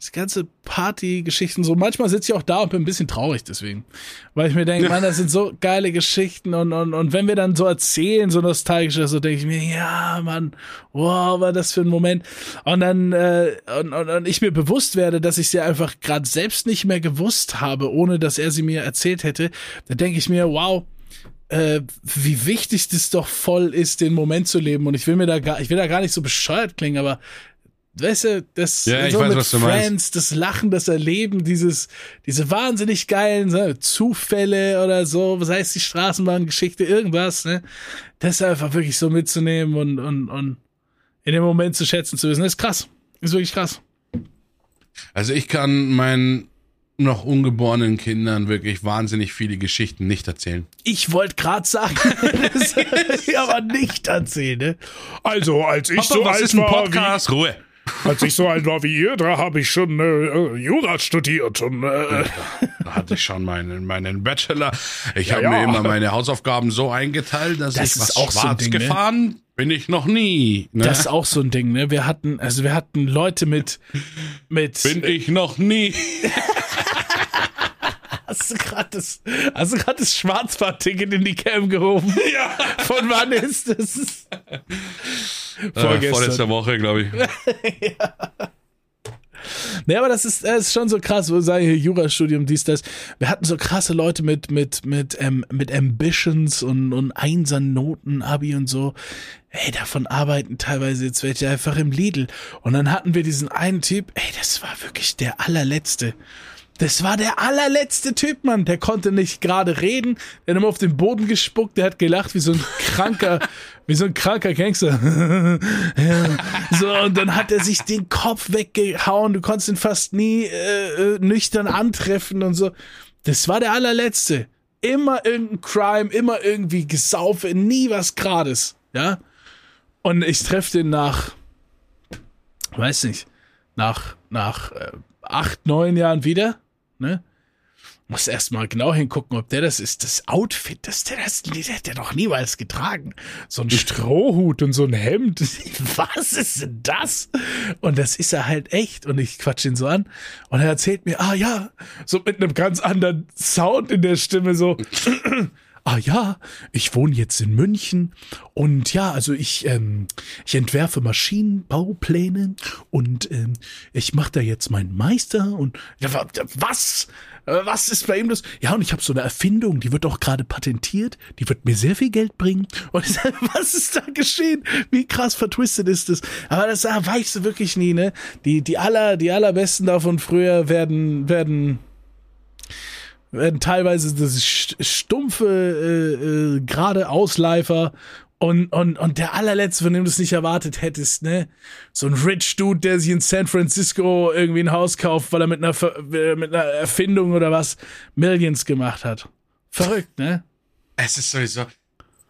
diese ganze Party-Geschichten, so manchmal sitze ich auch da und bin ein bisschen traurig deswegen. Weil ich mir denke, Mann, das sind so geile Geschichten und, und, und wenn wir dann so erzählen, so nostalgisch, so denke ich mir, ja, Mann, wow, war das für ein Moment. Und dann, äh, und, und, und ich mir bewusst werde, dass ich sie einfach gerade selbst nicht mehr gewusst habe, ohne dass er sie mir erzählt hätte, dann denke ich mir, wow, äh, wie wichtig das doch voll ist, den Moment zu leben. Und ich will mir da gar, ich will da gar nicht so bescheuert klingen, aber weißt du, das Ja, ich so weiß, mit was du Friends, meinst. das Lachen, das Erleben, dieses, diese wahnsinnig geilen ne, Zufälle oder so, was heißt die Straßenbahngeschichte, irgendwas, ne? Das einfach wirklich so mitzunehmen und, und, und in dem Moment zu schätzen zu wissen, das ist krass. Ist wirklich krass. Also ich kann meinen noch ungeborenen Kindern wirklich wahnsinnig viele Geschichten nicht erzählen. Ich wollte gerade sagen, das ich aber nicht erzählen, ne? Also, als ich so was alt ist ein war Podcast? Ruhe. Wie, als ich so alt war wie ihr, da habe ich schon äh, äh, Jura studiert und äh, Da hatte ich schon meinen, meinen Bachelor. Ich habe ja. mir immer meine Hausaufgaben so eingeteilt, dass Das ich was auch so ein schwarz Ding, ne? Bin ich noch nie. Ne? Das ist auch so ein Ding, ne? Wir hatten, also wir hatten Leute mit, mit. bin ich noch nie. Hast du gerade das, hast du das Schwarzfahrtticket in die Cam gehoben? Ja. Von wann ist das? Äh, Vorgestern. vorletzte Woche, glaube ich. Nee, aber das ist, das ist schon so krass, wo sei hier Jurastudium, dies, das. Wir hatten so krasse Leute mit, mit, mit, ähm, mit Ambitions und, und Einsernoten, Abi und so. Ey, davon arbeiten teilweise jetzt welche einfach im Lidl. Und dann hatten wir diesen einen Typ, ey, das war wirklich der allerletzte. Das war der allerletzte Typ, Mann. Der konnte nicht gerade reden. Der hat immer auf den Boden gespuckt. Der hat gelacht wie so ein kranker, wie so ein kranker Gangster. So, und dann hat er sich den Kopf weggehauen. Du konntest ihn fast nie äh, äh, nüchtern antreffen und so. Das war der allerletzte. Immer irgendein Crime, immer irgendwie Gesaufe, nie was Grades. Ja. Und ich treffe den nach, weiß nicht, nach, nach äh, acht, neun Jahren wieder, ne? Muss erstmal genau hingucken, ob der das ist. Das Outfit, das der das, der hat der doch niemals getragen. So ein Strohhut und so ein Hemd. Was ist denn das? Und das ist er halt echt. Und ich quatsch ihn so an. Und er erzählt mir, ah ja, so mit einem ganz anderen Sound in der Stimme, so, ah ja, ich wohne jetzt in München und ja, also ich, ähm, ich entwerfe Maschinenbaupläne und ähm, ich mache da jetzt meinen Meister und was? Äh, Was ist bei ihm los? Ja, und ich habe so eine Erfindung, die wird auch gerade patentiert, die wird mir sehr viel Geld bringen. Und sag, was ist da geschehen? Wie krass vertwistet ist das? Aber das ah, weißt du wirklich nie, ne? Die, die aller, die allerbesten davon früher werden, werden werden teilweise das st- stumpfe, äh, äh, gerade Ausleifer und, und, und der allerletzte, von dem du es nicht erwartet hättest, ne? So ein Rich Dude, der sich in San Francisco irgendwie ein Haus kauft, weil er mit einer, Ver- äh, mit einer Erfindung oder was Millions gemacht hat. Verrückt, ne? Es ist sowieso.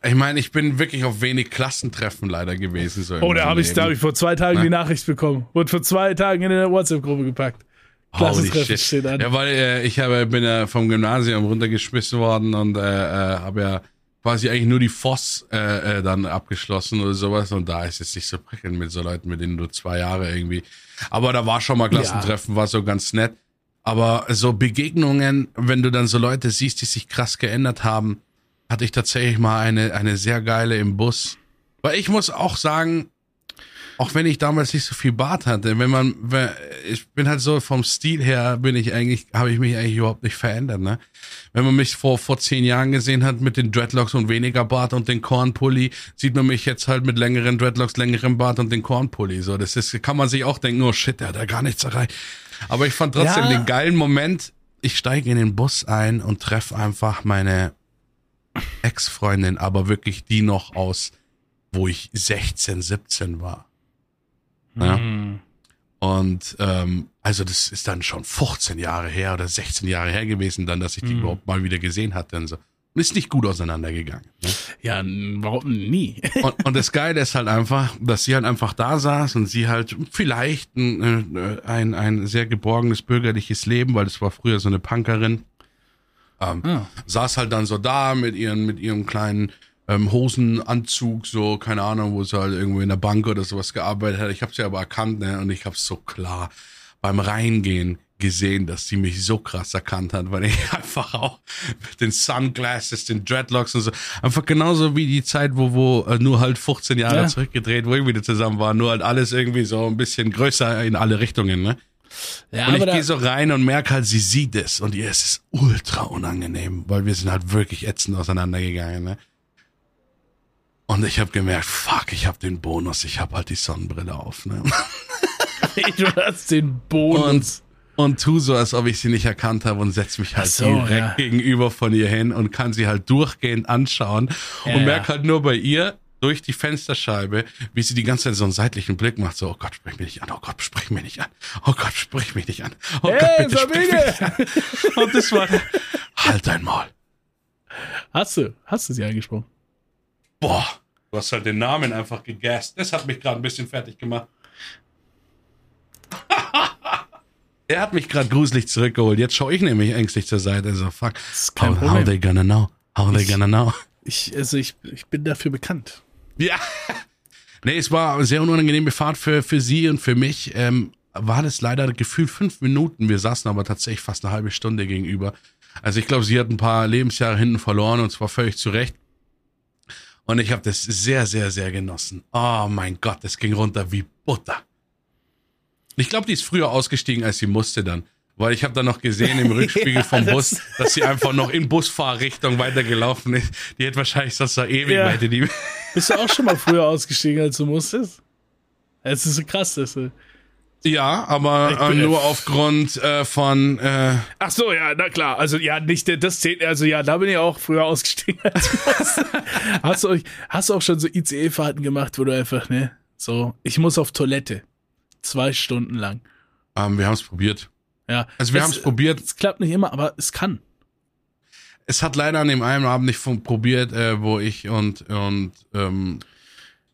Ich meine, ich bin wirklich auf wenig Klassentreffen leider gewesen. So Oh, da habe ich, da hab ich vor zwei Tagen Ne? die Nachricht bekommen. Wurde vor zwei Tagen in der WhatsApp-Gruppe gepackt. Holy shit. Ja, weil äh, ich habe, bin ja vom Gymnasium runtergeschmissen worden und äh, äh, habe ja quasi eigentlich nur die Voss äh, äh, dann abgeschlossen oder sowas und da ist es nicht so prickelnd mit so Leuten, mit denen du zwei Jahre irgendwie. Aber da war schon mal Klassentreffen, war so ganz nett. Aber so Begegnungen, wenn du dann so Leute siehst, die sich krass geändert haben, hatte ich tatsächlich mal eine, eine sehr geile im Bus. Weil ich muss auch sagen, auch wenn ich damals nicht so viel Bart hatte, wenn man, ich bin halt so vom Stil her, bin ich eigentlich, habe ich mich eigentlich überhaupt nicht verändert, ne? Wenn man mich vor, vor zehn Jahren gesehen hat mit den Dreadlocks und weniger Bart und den Kornpulli, sieht man mich jetzt halt mit längeren Dreadlocks, längerem Bart und den Kornpulli. So, das ist, kann man sich auch denken, oh shit, der hat ja gar nichts erreicht. Aber ich fand trotzdem Ja. den geilen Moment, ich steige in den Bus ein und treffe einfach meine Ex-Freundin, aber wirklich die noch aus, wo ich 16, 17 war. Ja? Mhm. Und ähm, also das ist dann schon 15 Jahre her oder 16 Jahre her gewesen, dann, dass ich die Mhm. überhaupt mal wieder gesehen hatte und so. Und ist nicht gut auseinandergegangen. Ne? Ja, warum nie? Und, und das Geile ist halt einfach, dass sie halt einfach da saß und sie halt vielleicht ein, äh, ein, ein sehr geborgenes bürgerliches Leben, weil das war früher so eine Punkerin, ähm, Ah. saß halt dann so da mit ihren, mit ihrem kleinen ähm, Hosenanzug, so, keine Ahnung, wo sie halt irgendwo in der Bank oder sowas gearbeitet hat. Ich habe sie aber erkannt, ne, und ich habe so klar beim Reingehen gesehen, dass sie mich so krass erkannt hat, weil ich einfach auch mit den Sunglasses, den Dreadlocks und so, einfach genauso wie die Zeit, wo, wo äh, nur halt 15 Jahre Ja. zurückgedreht, wo ich wieder zusammen war, nur halt alles irgendwie so ein bisschen größer in alle Richtungen, ne? Ja, Und ich gehe so rein und merke halt, sie sieht es und ihr ist es ultra unangenehm, weil wir sind halt wirklich ätzend auseinandergegangen, ne? Und ich habe gemerkt, fuck, ich habe den Bonus, ich habe halt die Sonnenbrille auf, ne? du hast den Bonus. Und, und tu so, als ob ich sie nicht erkannt habe und setz mich halt so, direkt ja. gegenüber von ihr hin und kann sie halt durchgehend anschauen Ja, und ja. merke halt nur bei ihr durch die Fensterscheibe, wie sie die ganze Zeit so einen seitlichen Blick macht, so, oh Gott, sprich mich nicht an, oh Gott, sprich mich nicht an, oh Gott, sprich mich nicht an, oh Gott, Hey, bitte sprich mich nicht an. Und das war, halt dein Maul. Hast du, hast du sie angesprochen? Boah, du hast halt den Namen einfach gegast. Das hat mich gerade ein bisschen fertig gemacht. er hat mich gerade gruselig zurückgeholt. Jetzt schaue ich nämlich ängstlich zur Seite. So, fuck. ist kein How, how they gonna know? How they Ich- gonna know? Ich, also ich, ich bin dafür bekannt. Ja. Nee, es war eine sehr unangenehme Fahrt für, für sie und für mich. Ähm, war das leider gefühlt fünf Minuten. Wir saßen aber tatsächlich fast eine halbe Stunde gegenüber. Also ich glaube, sie hat ein paar Lebensjahre hinten verloren und zwar völlig zu Recht. Und ich habe das sehr, sehr, sehr genossen. Oh mein Gott, das ging runter wie Butter. Ich glaube, die ist früher ausgestiegen, als sie musste dann. Weil ich habe dann noch gesehen im Rückspiegel Ja, vom das- Bus, dass sie einfach noch in Busfahrrichtung weitergelaufen ist. Die hätte wahrscheinlich sonst noch ewig Ja. weiter die. Bist du auch schon mal früher ausgestiegen, als du musstest? Es ist so krass, dass du. Ja, aber äh, nur aufgrund äh, von äh, Ach so, ja, na klar. Also ja, nicht das zählt. Also ja, da bin ich auch früher ausgestiegen. Hast du euch, hast du auch schon so ICE-Fahrten gemacht, wo du einfach ne, so, ich muss auf Toilette, zwei Stunden lang. ähm, wir haben es probiert. Ja. Also wir haben es probiert. Es klappt nicht immer, aber es kann. Es hat leider an dem einen Abend nicht probiert, äh, wo ich und und ähm,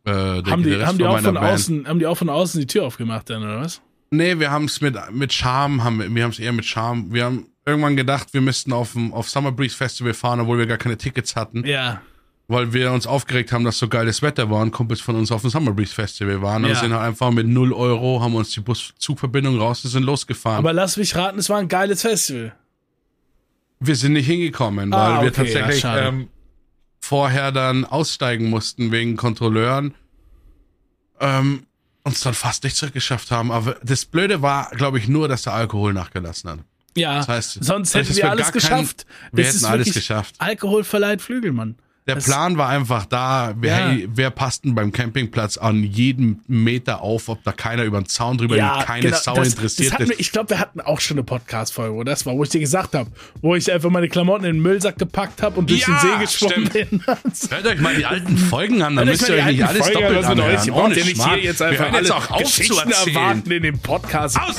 äh, der, haben die, haben die auch von Band. außen, haben die auch von außen die Tür aufgemacht dann oder was? Nee, wir haben es mit mit Charme, haben wir, wir haben es eher mit Charme. Wir haben irgendwann gedacht, wir müssten auf dem auf Summer Breeze Festival fahren, obwohl wir gar keine Tickets hatten, Ja. weil wir uns aufgeregt haben, dass so geiles Wetter war und Kumpels von uns auf dem Summer Breeze Festival waren und Ja. sind halt einfach mit 0 Euro, haben uns die Buszugverbindung raus und sind losgefahren. Aber lass mich raten, es war ein geiles Festival. Wir sind nicht hingekommen, weil Ah, wir okay, ja, tatsächlich ähm, vorher dann aussteigen mussten wegen Kontrolleuren. Ähm, uns dann fast nicht zurückgeschafft haben. Aber das Blöde war, glaube ich, nur, dass der Alkohol nachgelassen hat. Ja, Das heißt, sonst hätten wir alles gar kein- geschafft. wir Das hätten alles geschafft. Alkohol verleiht Flügel, Mann. Der Das- Plan war einfach da, wer, Ja. wer passt denn beim Campingplatz an jedem Meter auf, ob da keiner über den Zaun drüber geht, keine genau, Sau das, interessiert das hatten wir, ist. Ich glaube, wir hatten auch schon eine Podcast-Folge, wo das war, wo ich dir gesagt habe, wo ich einfach meine Klamotten in den Müllsack gepackt habe und durch Ja, den See geschwommen stimmt. bin. Hört euch mal die alten Folgen an, dann müsst ihr euch nicht alles Folgen an, doppelt euch. anhören. Ihr braucht Ohne ja nicht Schmarrn. hier jetzt Wir einfach hören jetzt auch auf zu erwarten in dem Podcast. Aus!